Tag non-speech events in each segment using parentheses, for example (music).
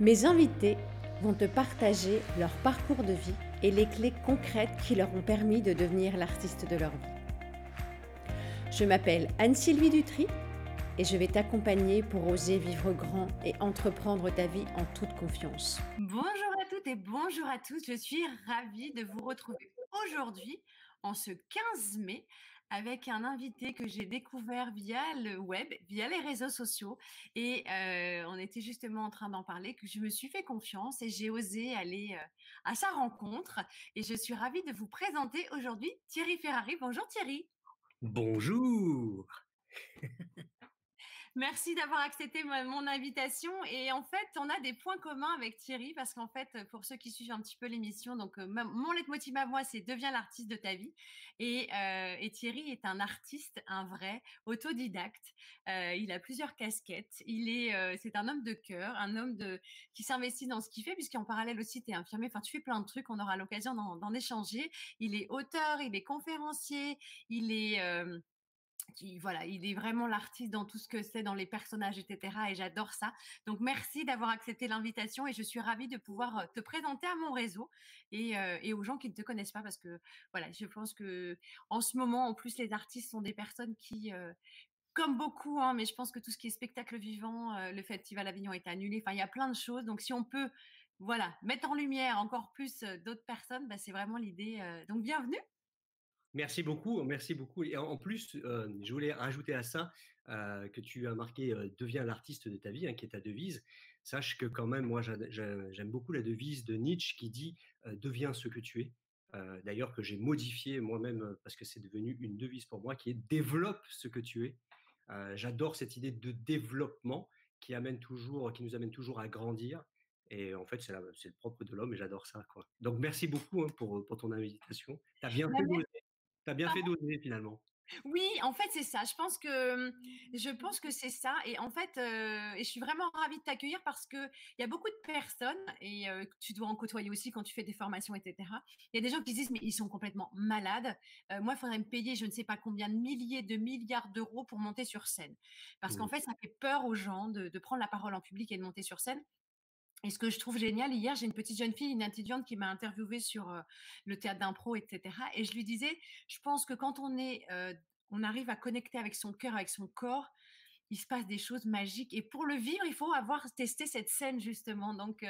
Mes invités vont te partager leur parcours de vie et les clés concrètes qui leur ont permis de devenir l'artiste de leur vie. Je m'appelle Anne-Sylvie Dutry et je vais t'accompagner pour oser vivre grand et entreprendre ta vie en toute confiance. Bonjour à toutes et bonjour à tous, je suis ravie de vous retrouver aujourd'hui en ce 15 mai avec un invité que j'ai découvert via le web, via les réseaux sociaux. Et euh, on était justement en train d'en parler, que je me suis fait confiance et j'ai osé aller euh, à sa rencontre. Et je suis ravie de vous présenter aujourd'hui Thierry Ferrari. Bonjour Thierry. Bonjour. Merci d'avoir accepté mon invitation. Et en fait, on a des points communs avec Thierry parce qu'en fait, pour ceux qui suivent un petit peu l'émission, donc euh, mon leitmotiv à moi, c'est deviens l'artiste de ta vie. Et, euh, Thierry est un artiste, un vrai autodidacte. Euh, il a plusieurs casquettes. Il est, c'est un homme de cœur, un homme de qui s'investit dans ce qu'il fait, puisqu'en parallèle aussi, tu es infirmier. Enfin, tu fais plein de trucs. On aura l'occasion d'en échanger. Il est auteur, il est conférencier, il est voilà, il est vraiment l'artiste dans tout ce que c'est, dans les personnages, etc. Et j'adore ça. Donc merci d'avoir accepté l'invitation et je suis ravie de pouvoir euh, te présenter à mon réseau et, euh, et, aux gens qui ne te connaissent pas parce que voilà, je pense que en ce moment, en plus, les artistes sont des personnes qui euh, comme beaucoup, hein, mais je pense que tout ce qui est spectacle vivant, le festival Avignon est annulé. Enfin, il y a plein de choses. Donc, si on peut, voilà, mettre en lumière encore plus d'autres personnes, bah, c'est vraiment l'idée. donc, bienvenue. Merci beaucoup, merci beaucoup. Et en plus, je voulais rajouter à ça que tu as marqué deviens l'artiste de ta vie, hein, qui est ta devise. Sache que quand même, moi, j'aime beaucoup la devise de Nietzsche qui dit deviens ce que tu es. D'ailleurs, que j'ai modifié moi-même parce que c'est devenu une devise pour moi, qui est développe ce que tu es. J'adore cette idée de développement qui amène toujours, qui nous amène toujours à grandir. Et en fait, c'est le propre de l'homme et j'adore ça. Quoi. Donc, merci beaucoup hein, pour, pour, ton invitation. Tu as bien bah fait tu as bien fait d'oser finalement. Oui, en fait, c'est ça. Je pense que je pense que c'est ça. Et en fait, et je suis vraiment ravie de t'accueillir parce que il y a beaucoup de personnes et tu dois en côtoyer aussi quand tu fais des formations, etc. Il y a des gens qui disent mais ils sont complètement malades. moi, il faudrait me payer je ne sais pas combien de milliers de milliards d'euros pour monter sur scène parce qu'en mmh. fait, ça fait peur aux gens de, de prendre la parole en public et de monter sur scène. Et ce que je trouve génial, hier, j'ai une petite jeune fille, une étudiante qui m'a interviewée sur le théâtre d'impro, etc. Et je lui disais, je pense que quand on est, on arrive à connecter avec son cœur, avec son corps, il se passe des choses magiques. Et pour le vivre, il faut avoir testé cette scène justement. Donc,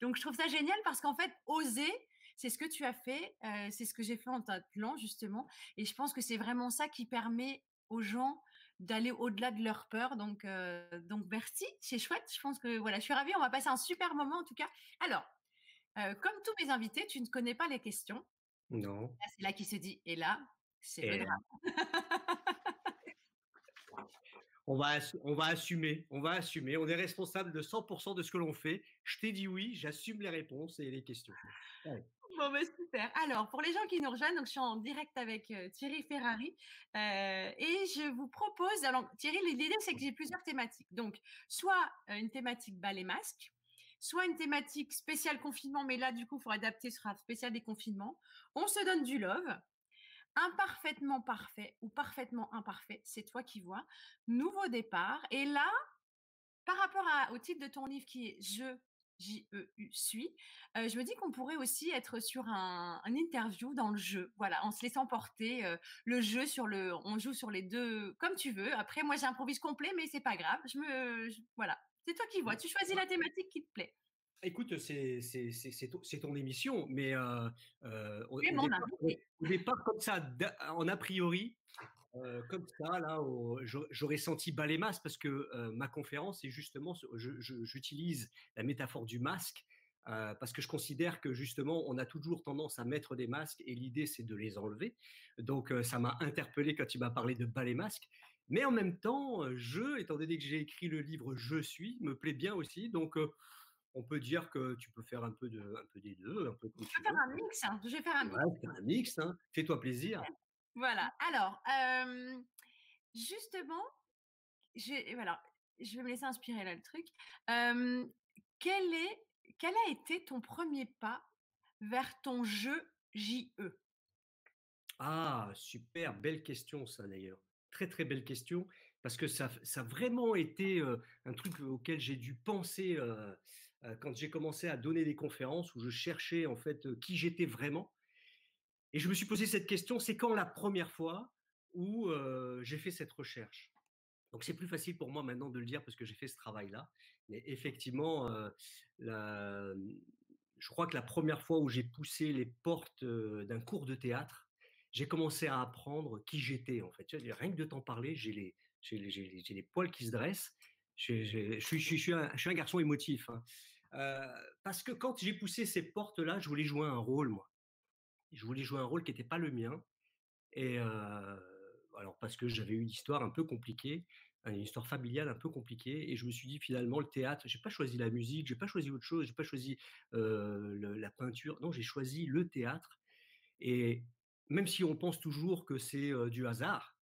donc je trouve ça génial parce qu'en fait, oser, c'est ce que tu as fait, c'est ce que j'ai fait en t'appelant justement. Et je pense que c'est vraiment ça qui permet aux gens d'aller au-delà de leur peur. Donc, euh, donc merci, c'est chouette. Je pense que voilà, je suis ravie. On va passer un super moment en tout cas. Alors, euh, comme tous mes invités, tu ne connais pas les questions. Non. C'est là qui se dit, et là, c'est le drame. on va, on va assumer, on va assumer. On est responsable de 100% de ce que l'on fait. Je t'ai dit oui, j'assume les réponses et les questions. Bah, super. Alors, pour les gens qui nous rejoignent, donc je suis en direct avec Thierry Ferrari euh, et je vous propose. Alors, Thierry, l'idée, c'est que j'ai plusieurs thématiques. Donc, soit une thématique balai masque, soit une thématique spéciale confinement, mais là, du coup, il faut adapter, ce sera spécial des confinements. On se donne du love. Imparfaitement parfait ou parfaitement imparfait, c'est toi qui vois. Nouveau départ. Et là, par rapport au titre de ton livre qui est Je J-E-U suis, je me dis qu'on pourrait aussi être sur un, interview dans le jeu, voilà, en se laissant porter le jeu sur le, on joue sur les deux comme tu veux. Après, moi j'improvise complet, mais c'est pas grave. Je me, voilà, c'est toi qui vois. Tu choisis la thématique qui te plaît. Écoute, c'est ton, émission, mais au, départ, comme ça, en a priori, comme ça, là, j'aurais senti bas les masques parce que ma conférence est justement, j'utilise la métaphore du masque parce que je considère que justement, on a toujours tendance à mettre des masques et l'idée c'est de les enlever. Donc, ça m'a interpellé quand tu m'as parlé de bas les masques. Mais en même temps, je, étant donné que j'ai écrit le livre Je suis, me plaît bien aussi. Donc, on peut dire que tu peux faire un peu, de, un peu des deux, un peu Je vais faire un mix. Hein, je vais faire un mix. un mix. Hein. Fais-toi plaisir. Voilà. Alors, justement, je, voilà, je vais me laisser inspirer là le truc. quel, est, quel a été ton premier pas vers ton jeu JE Ah, super, belle question ça d'ailleurs. Très très belle question parce que ça, ça a vraiment été un truc auquel j'ai dû penser quand j'ai commencé à donner des conférences où je cherchais en fait qui j'étais vraiment. Et je me suis posé cette question, c'est quand la première fois où j'ai fait cette recherche? Donc c'est plus facile pour moi maintenant de le dire parce que j'ai fait ce travail-là. Mais effectivement, je crois que la première fois où j'ai poussé les portes d'un cours de théâtre, j'ai commencé à apprendre qui j'étais en fait. rien que de t'en parler, j'ai les, poils qui se dressent. Je, suis, un, garçon émotif. Hein. parce que quand j'ai poussé ces portes-là, je voulais jouer un rôle, moi. Je voulais jouer un rôle qui n'était pas le mien. Et alors parce que j'avais eu une histoire un peu compliquée une histoire familiale un peu compliquée et je me suis dit finalement le théâtre, j'ai pas choisi la musique, j'ai pas choisi autre chose, j'ai pas choisi la peinture, non j'ai choisi le théâtre et même si on pense toujours que c'est du hasard,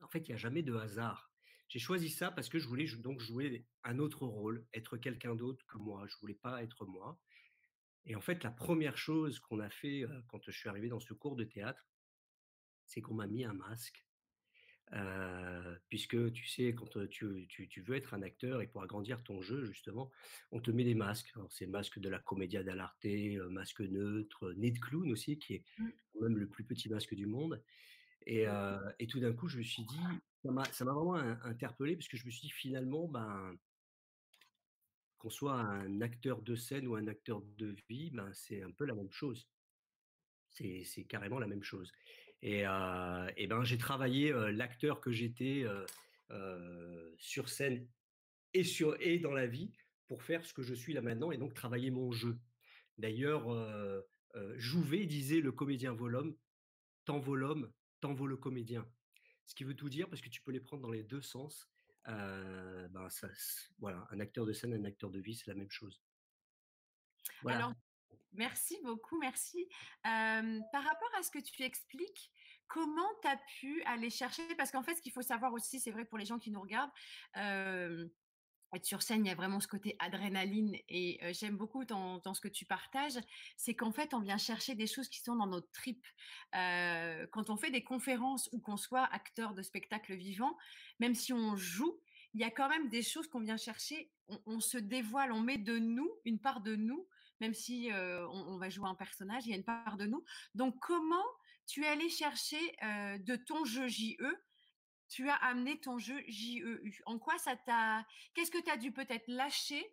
en fait il n'y a jamais de hasard. J'ai choisi ça parce que je voulais donc jouer un autre rôle, être quelqu'un d'autre que moi. Je voulais pas être moi. Et en fait, la première chose qu'on a fait quand je suis arrivé dans ce cours de théâtre, c'est qu'on m'a mis un masque puisque tu sais, quand tu, tu, veux être un acteur et pour agrandir ton jeu, justement, on te met des masques. c'est masque de la comédia dell'arte, masque neutre, nez de clown aussi, qui est mmh. quand même le plus petit masque du monde. Et, et tout d'un coup, je me suis dit, ça m'a vraiment interpellé, parce que je me suis dit, finalement, ben, qu'on soit un acteur de scène ou un acteur de vie, ben, c'est un peu la même chose. C'est carrément la même chose. Et, ben, j'ai travaillé l'acteur que j'étais sur scène et, sur, et dans la vie pour faire ce que je suis là maintenant et donc travailler mon jeu. D'ailleurs, Jouvet disait le comédien vaut l'homme, tant vaut l'homme, tant vaut le comédien. Ce qui veut tout dire parce que tu peux les prendre dans les deux sens. Ben ça, voilà, un acteur de scène, un acteur de vie, c'est la même chose. Voilà. Merci beaucoup, merci. par rapport à ce que tu expliques, comment tu as pu aller chercher? Parce qu'en fait, ce qu'il faut savoir aussi, c'est vrai pour les gens qui nous regardent, être sur scène, il y a vraiment ce côté adrénaline et j'aime beaucoup dans, ce que tu partages, c'est qu'en fait, on vient chercher des choses qui sont dans notre trip. quand on fait des conférences ou qu'on soit acteur de spectacle vivant, même si on joue, il y a quand même des choses qu'on vient chercher. on, se dévoile, on met de nous, une part de nous même si on, va jouer un personnage, il y a une part de nous. Donc, comment tu es allé chercher de ton jeu JE tu as amené ton jeu JEU. En quoi ça t'a. Qu'est-ce que tu as dû peut-être lâcher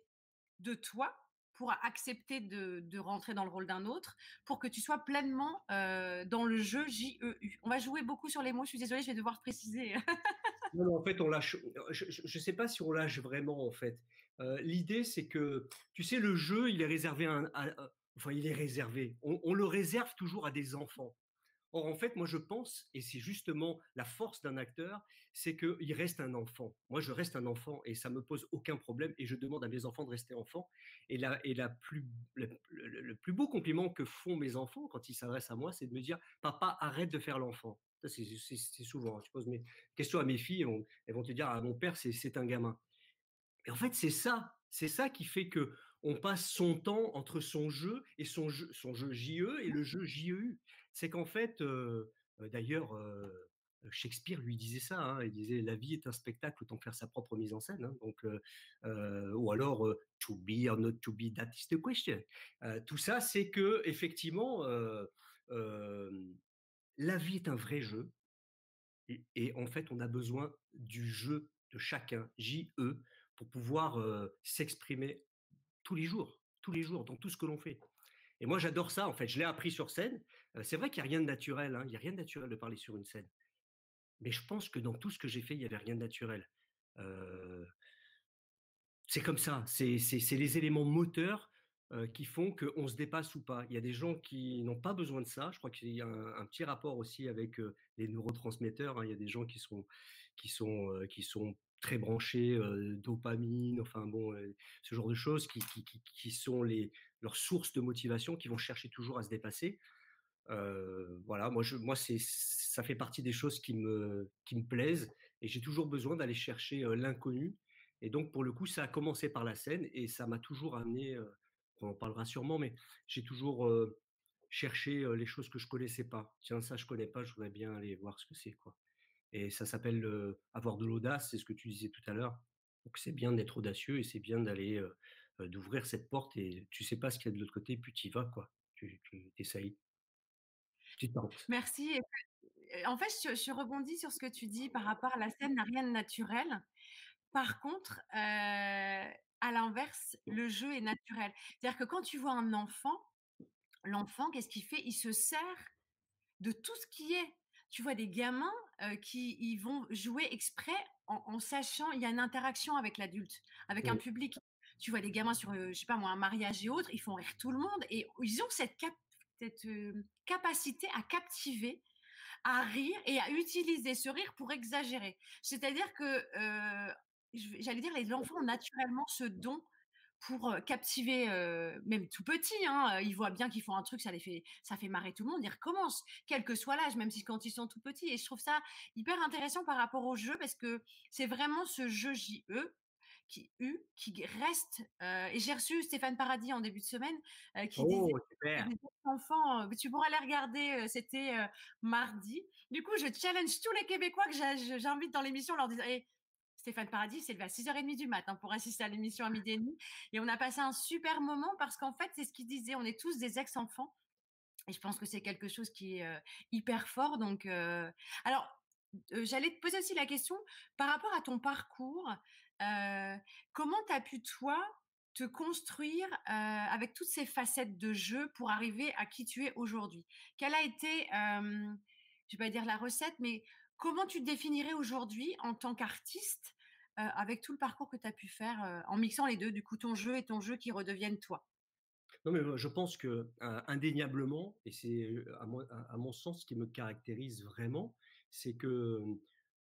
de toi pour accepter de, rentrer dans le rôle d'un autre, pour que tu sois pleinement dans le jeu JEU On va jouer beaucoup sur les mots, je suis désolée, je vais devoir préciser. (laughs) non, en fait, on lâche. Je ne sais pas si on lâche vraiment, en fait. L'idée, c'est que, tu sais, le jeu, il est réservé à, enfin, il est réservé. On, le réserve toujours à des enfants. Or, en fait, moi, je pense, et c'est justement la force d'un acteur, c'est qu'il reste un enfant. Moi, je reste un enfant et ça me pose aucun problème et je demande à mes enfants de rester enfants. Et, la, et la plus, le, plus beau compliment que font mes enfants quand ils s'adressent à moi, c'est de me dire Papa, arrête de faire l'enfant. C'est souvent. Hein. Je pose mes questions à mes filles, elles vont te dire ah, Mon père, c'est un gamin. Et en fait, c'est ça, c'est ça qui fait que on passe son temps entre son jeu et son jeu, son jeu JE et le jeu JEU. C'est qu'en fait, d'ailleurs, Shakespeare lui disait ça. Hein, il disait la vie est un spectacle, autant faire sa propre mise en scène. Hein, donc, ou alors to be or not to be, that is the question. tout ça, c'est que effectivement, la vie est un vrai jeu. Et, et, en fait, on a besoin du jeu de chacun, JE, pour pouvoir s'exprimer tous les jours, tous les jours, dans tout ce que l'on fait. Et moi, j'adore ça, en fait. Je l'ai appris sur scène. C'est vrai qu'il n'y a rien de naturel. Hein, il n'y a rien de naturel de parler sur une scène. Mais je pense que dans tout ce que j'ai fait, il n'y avait rien de naturel. c'est comme ça. C'est les éléments moteurs qui font qu'on se dépasse ou pas. Il y a des gens qui n'ont pas besoin de ça. Je crois qu'il y a un, petit rapport aussi avec les neurotransmetteurs. Hein. Il y a des gens qui sont, très branchés, dopamine, enfin bon, ce genre de choses qui, sont leurs sources de motivation, qui vont chercher toujours à se dépasser. Voilà, moi, moi c'est, ça fait partie des choses qui me, qui me plaisent et j'ai toujours besoin d'aller chercher l'inconnu. Et donc, pour le coup, ça a commencé par la scène et ça m'a toujours amené, on en parlera sûrement, mais j'ai toujours cherché les choses que je connaissais pas. Tiens, ça, je connais pas, je voudrais bien aller voir ce que c'est, quoi. Et ça s'appelle avoir de l'audace, c'est ce que tu disais tout à l'heure. Donc c'est bien d'être audacieux et c'est bien d'aller d'ouvrir cette porte et tu sais pas ce qu'il y a de l'autre côté, puis tu y vas, quoi. Tu, tu essayes. Tu tentes. Merci. En fait, je, je, rebondis sur ce que tu dis par rapport à la scène n'a rien de naturel. Par contre, euh, à l'inverse, le jeu est naturel. C'est-à-dire que quand tu vois un enfant, l'enfant, qu'est-ce qu'il fait? Il se sert de tout ce qui est. Tu vois des gamins euh, qui ils vont jouer exprès en, sachant il y a une interaction avec l'adulte, avec un public. Tu vois des gamins sur, euh, je sais pas moi, un mariage et autres, ils font rire tout le monde et ils ont cette, cette capacité à captiver à rire et à utiliser ce rire pour exagérer. C'est-à-dire que j'allais dire, les enfants ont naturellement ce don pour captiver, même tout petit. Hein, ils voient bien qu'ils font un truc, ça les fait, ça fait marrer tout le monde. Ils recommencent, quel que soit l'âge, même si quand ils sont tout petits. Et je trouve ça hyper intéressant par rapport au jeu parce que c'est vraiment ce jeu JE qui eu, qui reste. et j'ai reçu Stéphane Paradis en début de semaine qui oh, disait super. enfants, tu pourras les regarder. C'était mardi. Du coup, je challenge tous les Québécois que j'invite dans l'émission, leur disant «Eh, Stéphane Paradis s'est levé à 6h30 du matin pour assister à l'émission à midi et demi. Et on a passé un super moment parce qu'en fait, c'est ce qu'il disait. On est tous des ex-enfants. Et je pense que c'est quelque chose qui est euh, hyper fort. Donc, euh, alors, euh, j'allais te poser aussi la question par rapport à ton parcours. Comment tu as pu, toi, te construire avec toutes ces facettes de jeu pour arriver à qui tu es aujourd'hui? Quelle a été, je vais pas dire la recette, mais Comment tu te définirais aujourd'hui en tant qu'artiste avec tout le parcours que tu as pu faire en mixant les deux, du coup ton jeu et ton jeu qui redeviennent toi? Non, mais je pense que indéniablement, et c'est à, à, mon sens ce qui me caractérise vraiment, c'est que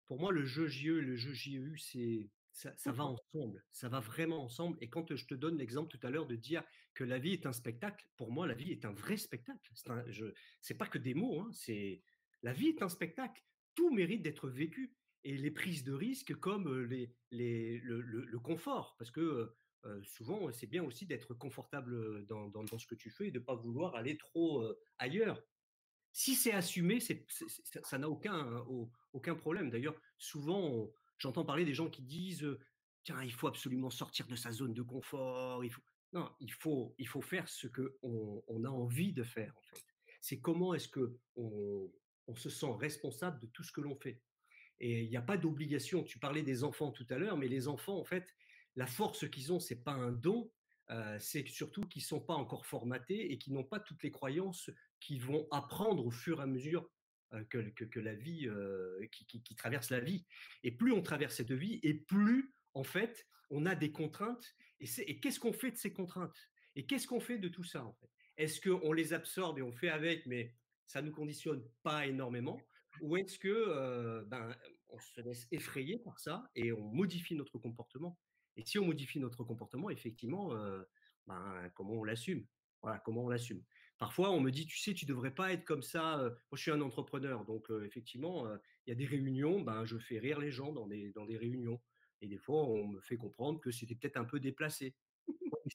pour moi le jeu JE et le jeu JEU, c'est ça, ça, va ensemble, ça va vraiment ensemble. Et quand je te donne l'exemple tout à l'heure de dire que la vie est un spectacle, pour moi la vie est un vrai spectacle. C'est pas que des mots, hein, c'est la vie est un spectacle tout mérite d'être vécu. Et les prises de risques comme les, les, le, confort, parce que souvent, c'est bien aussi d'être confortable dans, dans, ce que tu fais et de ne pas vouloir aller trop ailleurs. Si c'est assumé, ça n'a aucun, aucun problème. D'ailleurs, souvent, j'entends parler des gens qui disent Tiens, il faut absolument sortir de sa zone de confort. Il faut... Non, il faut, il faut faire ce qu'on on a envie de faire, en fait. C'est comment est-ce que on, se sent responsable de tout ce que l'on fait. Et il n'y a pas d'obligation. Tu parlais des enfants tout à l'heure, mais les enfants, en fait, la force qu'ils ont, c'est pas un don, c'est surtout qu'ils sont pas encore formatés et qu'ils n'ont pas toutes les croyances qu'ils vont apprendre au fur et à mesure euh, que, la vie, euh, qui, traverse la vie. Et plus on traverse cette vie, et plus, en fait, on a des contraintes. Et, et qu'est-ce qu'on fait de ces contraintes? Et qu'est-ce qu'on fait de tout ça, Est-ce qu'on les absorbe et on fait avec, mais ça nous conditionne pas énormément? Ou est-ce que ben, on se laisse effrayer par ça et on modifie notre comportement? Et si on modifie notre comportement, effectivement, ben, comment on l'assume? Voilà, comment on l'assume Parfois, on me dit, tu sais, tu devrais pas être comme ça. Moi, je suis un entrepreneur, donc effectivement, il y a des réunions, ben, je fais rire les gens dans des, dans des réunions. Et des fois, on me fait comprendre que c'était peut-être un peu déplacé.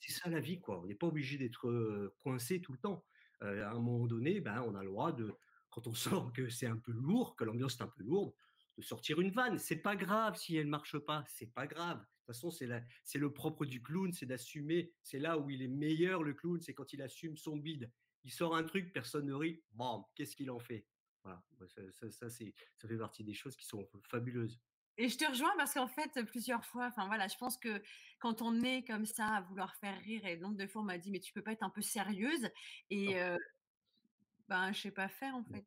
c'est ça la vie, quoi. On n'est pas obligé d'être coincé tout le temps à un moment donné, ben, on a le droit de, quand on (laughs) sent que c'est un peu lourd, que l'ambiance est un peu lourde, de sortir une vanne. C'est pas grave si elle marche pas, c'est pas grave. De toute façon, c'est c'est le propre du clown, c'est d'assumer. C'est là où il est meilleur le clown, c'est quand il assume son bide. Il sort un truc, personne ne rit. Bon, qu'est-ce qu'il en fait? Voilà, ça, ça, c'est, ça fait partie des choses qui sont fabuleuses. Et je te rejoins parce qu'en fait, plusieurs fois, enfin voilà, je pense que quand on est comme ça à vouloir faire rire, et nombre de fois on m'a dit, mais tu peux pas être un peu sérieuse. Et euh, ben, je sais pas faire en fait.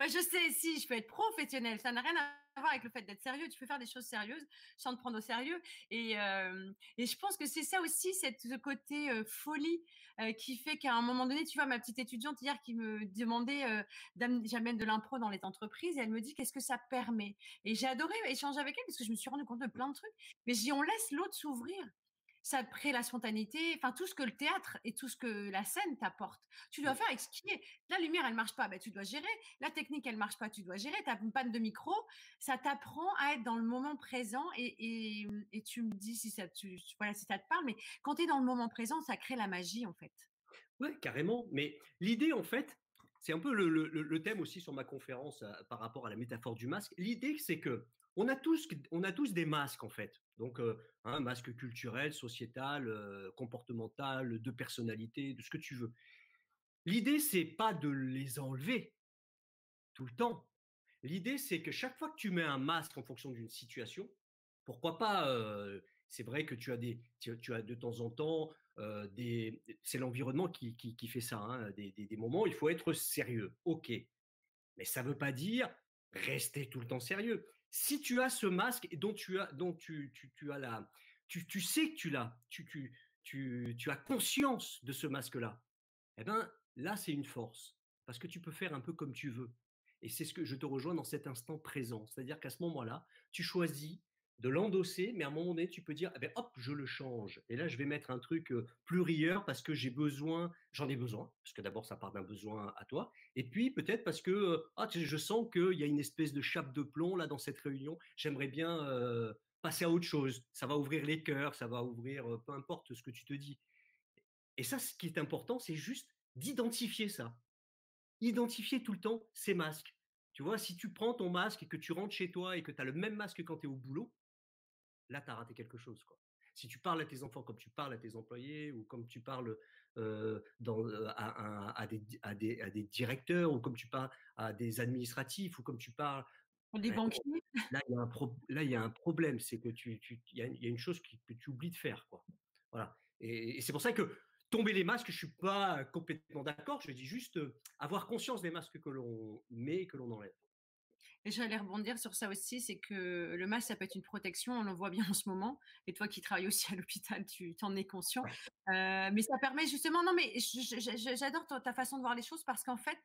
Je sais, si, je peux être professionnelle. Ça n'a rien à voir avec le fait d'être sérieux. Tu peux faire des choses sérieuses sans te prendre au sérieux. Et, et je pense que c'est ça aussi, cette, ce côté folie qui fait qu'à un moment donné, tu vois, ma petite étudiante hier qui me demandait, j'amène de l'impro dans les entreprises, et elle me dit qu'est-ce que ça permet? Et j'ai adoré échanger avec elle parce que je me suis rendu compte de plein de trucs. Mais je dis, on laisse l'autre s'ouvrir ça crée la spontanéité, enfin tout ce que le théâtre et tout ce que la scène t'apporte. Tu dois faire avec ce qui est. La lumière, elle marche pas, ben, tu dois gérer. La technique, elle marche pas, tu dois gérer. Tu as une panne de micro, ça t'apprend à être dans le moment présent et, et, tu me dis si ça, tu, voilà, si ça te parle, mais quand tu es dans le moment présent, ça crée la magie en fait. Ouais, carrément. Mais l'idée, en fait, c'est un peu le, le, thème aussi sur ma conférence euh, par rapport à la métaphore du masque. L'idée, c'est que on a tous, on a tous des masques en fait. Donc, un masque culturel, sociétal, comportemental, de personnalité, de ce que tu veux. L'idée, c'est pas de les enlever tout le temps. L'idée, c'est que chaque fois que tu mets un masque en fonction d'une situation, pourquoi pas C'est vrai que tu as des, tu, as de temps en temps des, c'est l'environnement qui, qui, fait ça, hein, des, des, moments où il faut être sérieux. Ok, mais ça veut pas dire rester tout le temps sérieux si tu as ce masque dont tu as, dont tu, as la, tu, tu, sais que tu l'as, tu, tu, tu, tu as conscience de ce masque-là, eh ben là c'est une force parce que tu peux faire un peu comme tu veux. Et c'est ce que je te rejoins dans cet instant présent. C'est-à-dire qu'à ce moment-là, tu choisis de l'endosser, mais à un moment donné, tu peux dire, eh ben, hop, je le change. Et là, je vais mettre un truc plus rieur parce que j'ai besoin, j'en ai besoin, parce que d'abord, ça part d'un besoin à toi. Et puis, peut-être parce que ah, je sens qu'il y a une espèce de chape de plomb là dans cette réunion. J'aimerais bien passer à autre chose. Ça va ouvrir les cœurs, ça va ouvrir, peu importe ce que tu te dis. Et ça, ce qui est important, c'est juste d'identifier ça. Identifier tout le temps ces masques. Tu vois, si tu prends ton masque et que tu rentres chez toi et que tu as le même masque quand tu es au boulot, là, tu as raté quelque chose. Quoi. Si tu parles à tes enfants comme tu parles à tes employés ou comme tu parles dans, à, des, à, des, à, des, directeurs ou comme tu parles à des administratifs ou comme tu parles. Des ben, banquiers. Là, il y a un, là, il y a un problème, c'est que tu, tu y, a, y, a, une chose que tu oublies de faire. Quoi. Voilà. Et, c'est pour ça que tomber les masques, je suis pas complètement d'accord. Je dis juste avoir conscience des masques que l'on met et que l'on enlève. Et j'allais rebondir sur ça aussi, c'est que le masque, ça peut être une protection, on le voit bien en ce moment. Et toi qui travailles aussi à l'hôpital, tu en es conscient. Euh, mais ça permet justement, non, mais j'adore ta façon de voir les choses parce qu'en fait,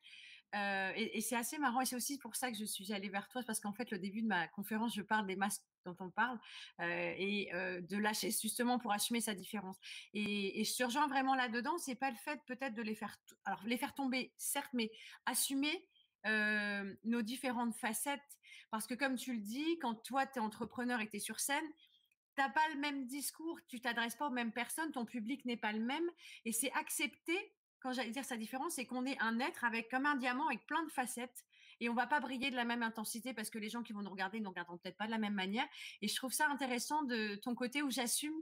euh, et, c'est assez marrant, et c'est aussi pour ça que je suis allée vers toi, parce qu'en fait, le début de ma conférence, je parle des masques dont on parle, euh, et de lâcher, (laughs) justement pour assumer sa différence. Et, et je rejoins vraiment là-dedans, c'est pas le fait peut-être de les faire, alors les faire tomber, certes, mais assumer nos différentes facettes. Parce que comme tu le dis, quand toi, tu es entrepreneur et tu es sur scène, tu n'as pas le même discours, tu t'adresses pas aux mêmes personnes, ton public n'est pas le même. Et c'est accepter, quand j'allais dire sa différence, c'est qu'on est un être avec comme un diamant avec plein de facettes. Et on va pas briller de la même intensité parce que les gens qui vont nous regarder nous regarderont peut-être pas de la même manière. Et je trouve ça intéressant de ton côté où j'assume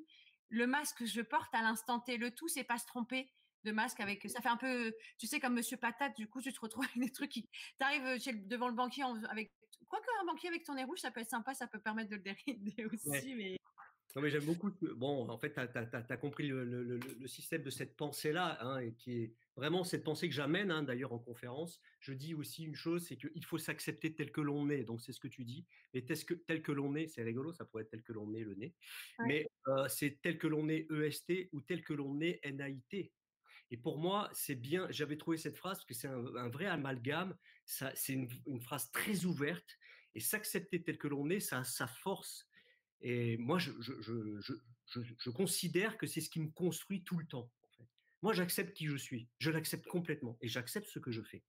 le masque que je porte à l'instant T. Le tout, c'est pas se tromper de masque avec ça fait un peu tu sais comme monsieur patate du coup tu te retrouves avec des trucs qui t'arrives devant le banquier avec quoi un banquier avec ton nez rouge ça peut être sympa ça peut permettre de le dérider (laughs) aussi mais non, mais j'aime beaucoup. Bon, en fait, tu as, compris le, système de cette pensée-là, hein, et qui est vraiment cette pensée que j'amène, hein, d'ailleurs, en conférence. Je dis aussi une chose, c'est qu'il faut s'accepter tel que l'on est. Donc, c'est ce que tu dis. Et tel que, tel que l'on est, c'est rigolo, ça pourrait être tel que l'on est, le nez. Mais c'est tel que l'on est EST ou tel que l'on est NAIT. Et pour moi, c'est bien, j'avais trouvé cette phrase parce que c'est un, vrai amalgame, c'est une, phrase très ouverte, et s'accepter tel que l'on est, ça a sa force. Et moi, je, considère que c'est ce qui me construit tout le temps. Moi, j'accepte qui je suis, je l'accepte complètement, et j'accepte ce que je fais.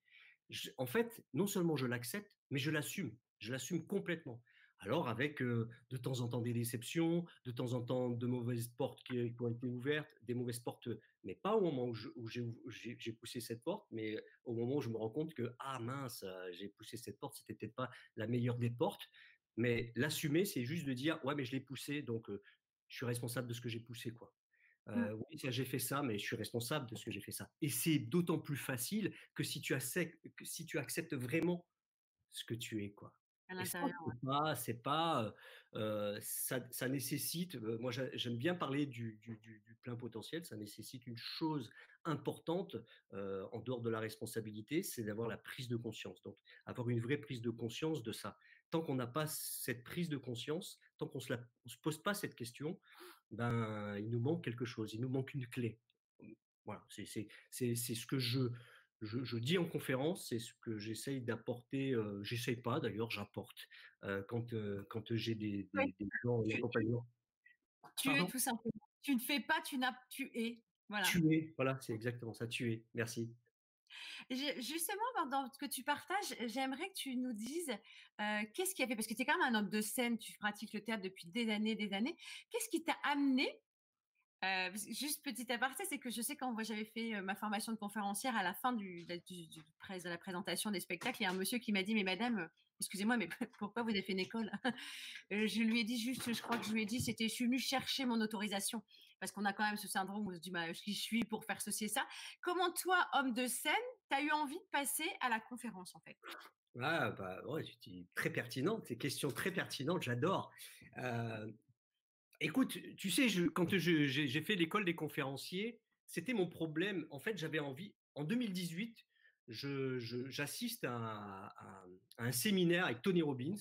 en fait, non seulement je l'accepte, mais je l'assume, je l'assume complètement. Alors avec de temps en temps des déceptions, de temps en temps de mauvaises portes qui, ont été ouvertes, des mauvaises portes, mais pas au moment où j'ai poussé cette porte, mais au moment où je me rends compte que ah mince, j'ai poussé cette porte, c'était peut-être pas la meilleure des portes. Mais l'assumer, c'est juste de dire ouais mais je l'ai poussé, donc je suis responsable de ce que j'ai poussé quoi. Mmh. oui, j'ai fait ça, mais je suis responsable de ce que j'ai fait ça. Et c'est d'autant plus facile que si tu, acceptes, que si tu acceptes vraiment ce que tu es, quoi. C'est pas, ça, nécessite. moi, j'aime bien parler du, plein potentiel. Ça nécessite une chose importante en dehors de la responsabilité, c'est d'avoir la prise de conscience. Donc, avoir une vraie prise de conscience de ça. Tant qu'on n'a pas cette prise de conscience, tant qu'on ne se, pose pas cette question, ben, il nous manque quelque chose. Il nous manque une clé. Voilà, c'est ce que je je, dis en conférence, c'est ce que j'essaye d'apporter. Euh, j'essaye pas d'ailleurs, j'apporte quand, quand j'ai des, gens en accompagnement. Tu es tout simplement. Tu ne fais pas, tu n'as, tu es. Voilà. Tu es, voilà, c'est exactement ça. Tu es. Merci. Justement, dans ce que tu partages, j'aimerais que tu nous dises qu'est-ce qui a fait, parce que tu es quand même un homme de scène, tu pratiques le théâtre depuis des années, des années. Qu'est-ce qui t'a amené Euh, juste petit aparté, c'est que je sais quand j'avais fait ma formation de conférencière à la fin de la présentation des spectacles, il y a un monsieur qui m'a dit mais madame, excusez-moi mais (laughs) pourquoi vous avez fait une école? (laughs) Je lui ai dit juste, je crois que je lui ai dit c'était je suis venue chercher mon autorisation parce qu'on a quand même ce syndrome où on se dit bah, qui je suis pour faire ceci et ça. Comment toi, homme de scène, tu as eu envie de passer à la conférence en fait? Ah, bah, ouais, très pertinente, ces questions très pertinentes, j'adore. Euh, Écoute, tu sais, je, quand j'ai fait l'école des conférenciers, c'était mon problème. En fait, j'avais envie. En 2018, j'assiste à, un séminaire avec Tony Robbins.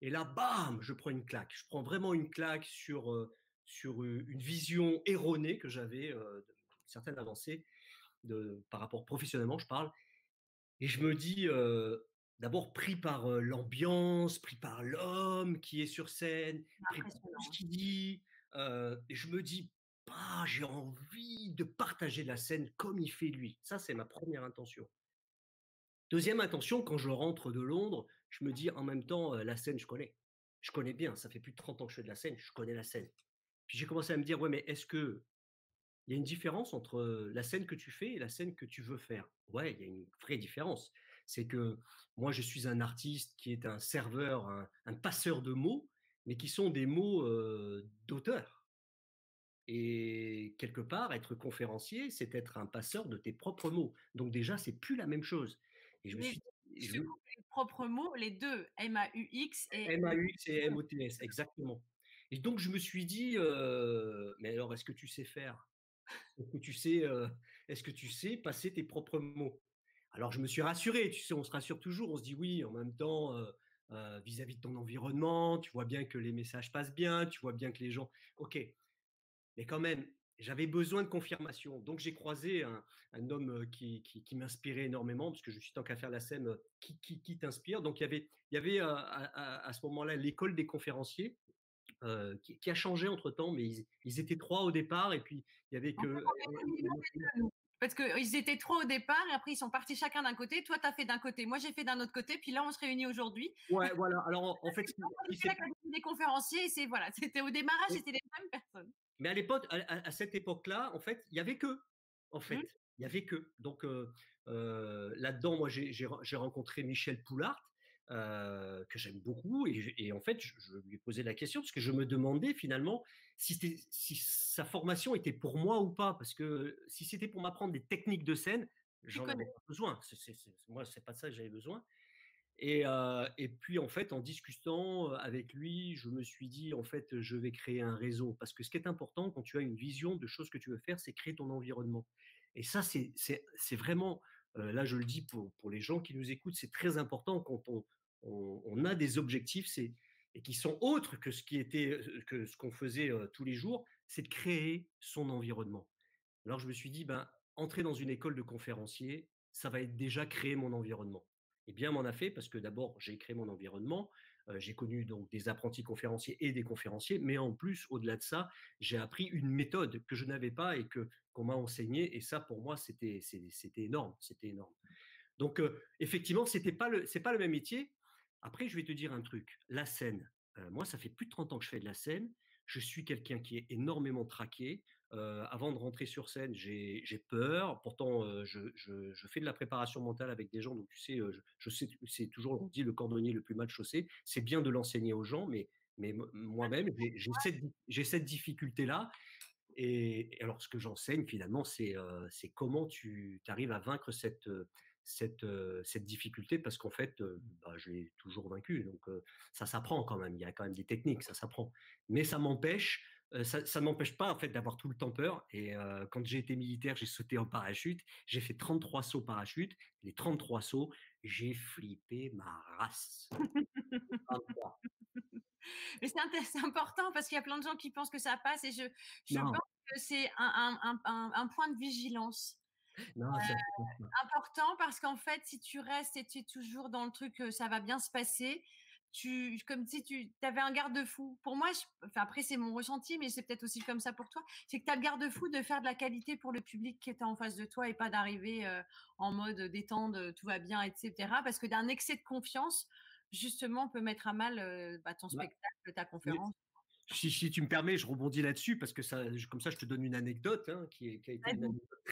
Et là, bam, je prends une claque. Je prends vraiment une claque sur, euh, sur euh, une vision erronée que j'avais, euh, certaines avancées de, par rapport professionnellement, je parle. Et je me dis, d'abord pris par l'ambiance, pris par l'homme qui est sur scène, pris par ce qu'il dit. et je me dis, bah, j'ai envie de partager la scène comme il fait lui. Ça, c'est ma première intention. Deuxième intention, quand je rentre de Londres, je me dis en même temps, la scène, je connais. Je connais bien, ça fait plus de 30 ans que je fais de la scène, je connais la scène. Puis j'ai commencé à me dire, ouais, mais est-ce que il y a une différence entre la scène que tu fais et la scène que tu veux faire? Ouais, il y a une vraie différence c'est que moi, je suis un artiste qui est un serveur, un, passeur de mots, mais qui sont des mots d'auteur. Et quelque part, être conférencier, c'est être un passeur de tes propres mots. Donc déjà, c'est plus la même chose. Et je me suis les propres mots, les deux, M-A-U-X et M-A-U-X et M-O-T-S, exactement. Et donc je me suis dit, mais alors est-ce que tu sais faire? Est-ce que tu sais, est-ce que tu sais passer tes propres mots? Alors je me suis rassuré, tu sais, on se rassure toujours, on se dit oui, en même temps, vis-à-vis de ton environnement, tu vois bien que les messages passent bien, tu vois bien que les gens, ok, mais quand même, j'avais besoin de confirmation. Donc j'ai croisé un, homme qui, m'inspirait énormément, parce que je suis tant qu'à faire la scène, qui, qui, t'inspire. Donc il y avait, il y avait à, ce moment-là l'école des conférenciers. qui, a changé entre temps, mais ils, ils, étaient trois au départ, et puis il y avait que. Parce qu'ils étaient trop au départ et après ils sont partis chacun d'un côté. Toi, tu as fait d'un côté, moi j'ai fait d'un autre côté. Puis là, on se réunit aujourd'hui. Ouais, voilà. Alors en, fait, c'est des conférenciers. C'est voilà, c'était au démarrage, c'était les mêmes personnes. Mais à l'époque, à, cette époque-là, en fait, il y avait que, en fait, mmh. il y avait que. Donc là-dedans, moi j'ai rencontré Michel Poulart que j'aime beaucoup. Et, en fait, je, lui ai posé la question parce que je me demandais finalement si, si sa formation était pour moi ou pas. Parce que si c'était pour m'apprendre des techniques de scène, j'en avais pas besoin. c'est moi, c'est pas ça que j'avais besoin. Et, et, puis en fait, en discutant avec lui, je me suis dit en fait, je vais créer un réseau parce que ce qui est important quand tu as une vision de choses que tu veux faire, c'est créer ton environnement. Et ça, c'est vraiment là, je le dis pour, pour les gens qui nous écoutent, c'est très important quand on, on, a des objectifs c'est, et qui sont autres que ce qu'on faisait tous les jours, c'est de créer son environnement. Alors je me suis dit, ben, entrer dans une école de conférencier, ça va être déjà créer mon environnement. Et bien m'en a fait parce que d'abord j'ai créé mon environnement, j'ai connu donc des apprentis conférenciers et des conférenciers, mais en plus au-delà de ça, j'ai appris une méthode que je n'avais pas et que qu'on m'a enseignée et ça pour moi c'était c'était énorme, c'était énorme. Donc effectivement c'était pas le c'est pas le même métier. Après je vais te dire un truc, la scène. moi ça fait plus de 30 ans que je fais de la scène. Je suis quelqu'un qui est énormément traqué. avant de rentrer sur scène, j'ai peur. Pourtant, je, je, fais de la préparation mentale avec des gens. Donc, tu sais, je, sais, c'est toujours, on dit, le cordonnier le plus mal chaussé. C'est bien de l'enseigner aux gens, mais, mais moi-même, j'ai cette, cette difficulté-là. Et, alors, ce que j'enseigne finalement, c'est c'est comment tu arrives à vaincre cette, cette, cette difficulté parce qu'en fait, bah, je l'ai toujours vaincu. Donc, ça s'apprend quand même. Il y a quand même des techniques, ça s'apprend. Mais ça m'empêche, ça, ça ne m'empêche pas en fait d'avoir tout le temps peur. Et quand j'ai été militaire, j'ai sauté en parachute. J'ai fait 33 sauts parachute. Les 33 sauts, j'ai flippé ma race. (laughs) Mais c'est important parce qu'il y a plein de gens qui pensent que ça passe et je, je pense que c'est un, un, un, un, point de vigilance. Non, euh, important parce qu'en fait, si tu restes et tu es toujours dans le truc, ça va bien se passer, tu, comme si tu avais un garde-fou. Pour moi, enfin, après, c'est mon ressenti, mais c'est peut-être aussi comme ça pour toi. C'est que tu as le garde-fou de faire de la qualité pour le public qui est en face de toi et pas d'arriver en mode détendre, tout va bien, etc. Parce que d'un excès de confiance, justement, peut mettre à mal bah, ton spectacle, ta conférence. Si, tu me permets, je rebondis là-dessus parce que ça, comme ça, je te donne une anecdote hein, qui, qui, a été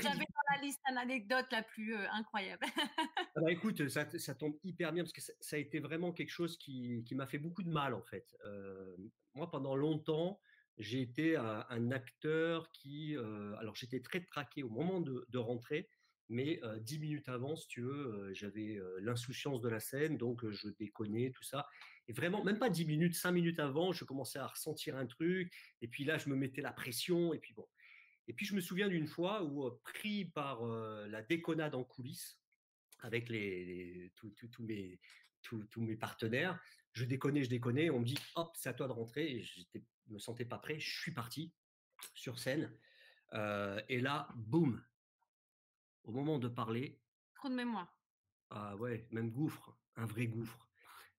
J'avais dans la liste une anecdote la plus euh, incroyable. ah bah, (laughs) écoute, ça, ça, tombe hyper bien parce que ça, a été vraiment quelque chose qui, qui m'a fait beaucoup de mal en fait. Euh, moi, pendant longtemps, j'ai été un, acteur qui, euh, alors j'étais très traqué au moment de, de rentrer, mais dix minutes avant, si tu veux, j'avais l'insouciance de la scène, donc je déconnais, tout ça. Et vraiment, même pas dix minutes, cinq minutes avant, je commençais à ressentir un truc, et puis là, je me mettais la pression, et puis bon. Et puis je me souviens d'une fois où, pris par la déconnade en coulisses, avec tous mes, partenaires, je déconnais, je déconnais, on me dit, hop, c'est à toi de rentrer, je me sentais pas prêt, je suis parti sur scène, et là, boum, au moment de parler. Trop de mémoire. Ah ouais, même gouffre, un vrai gouffre.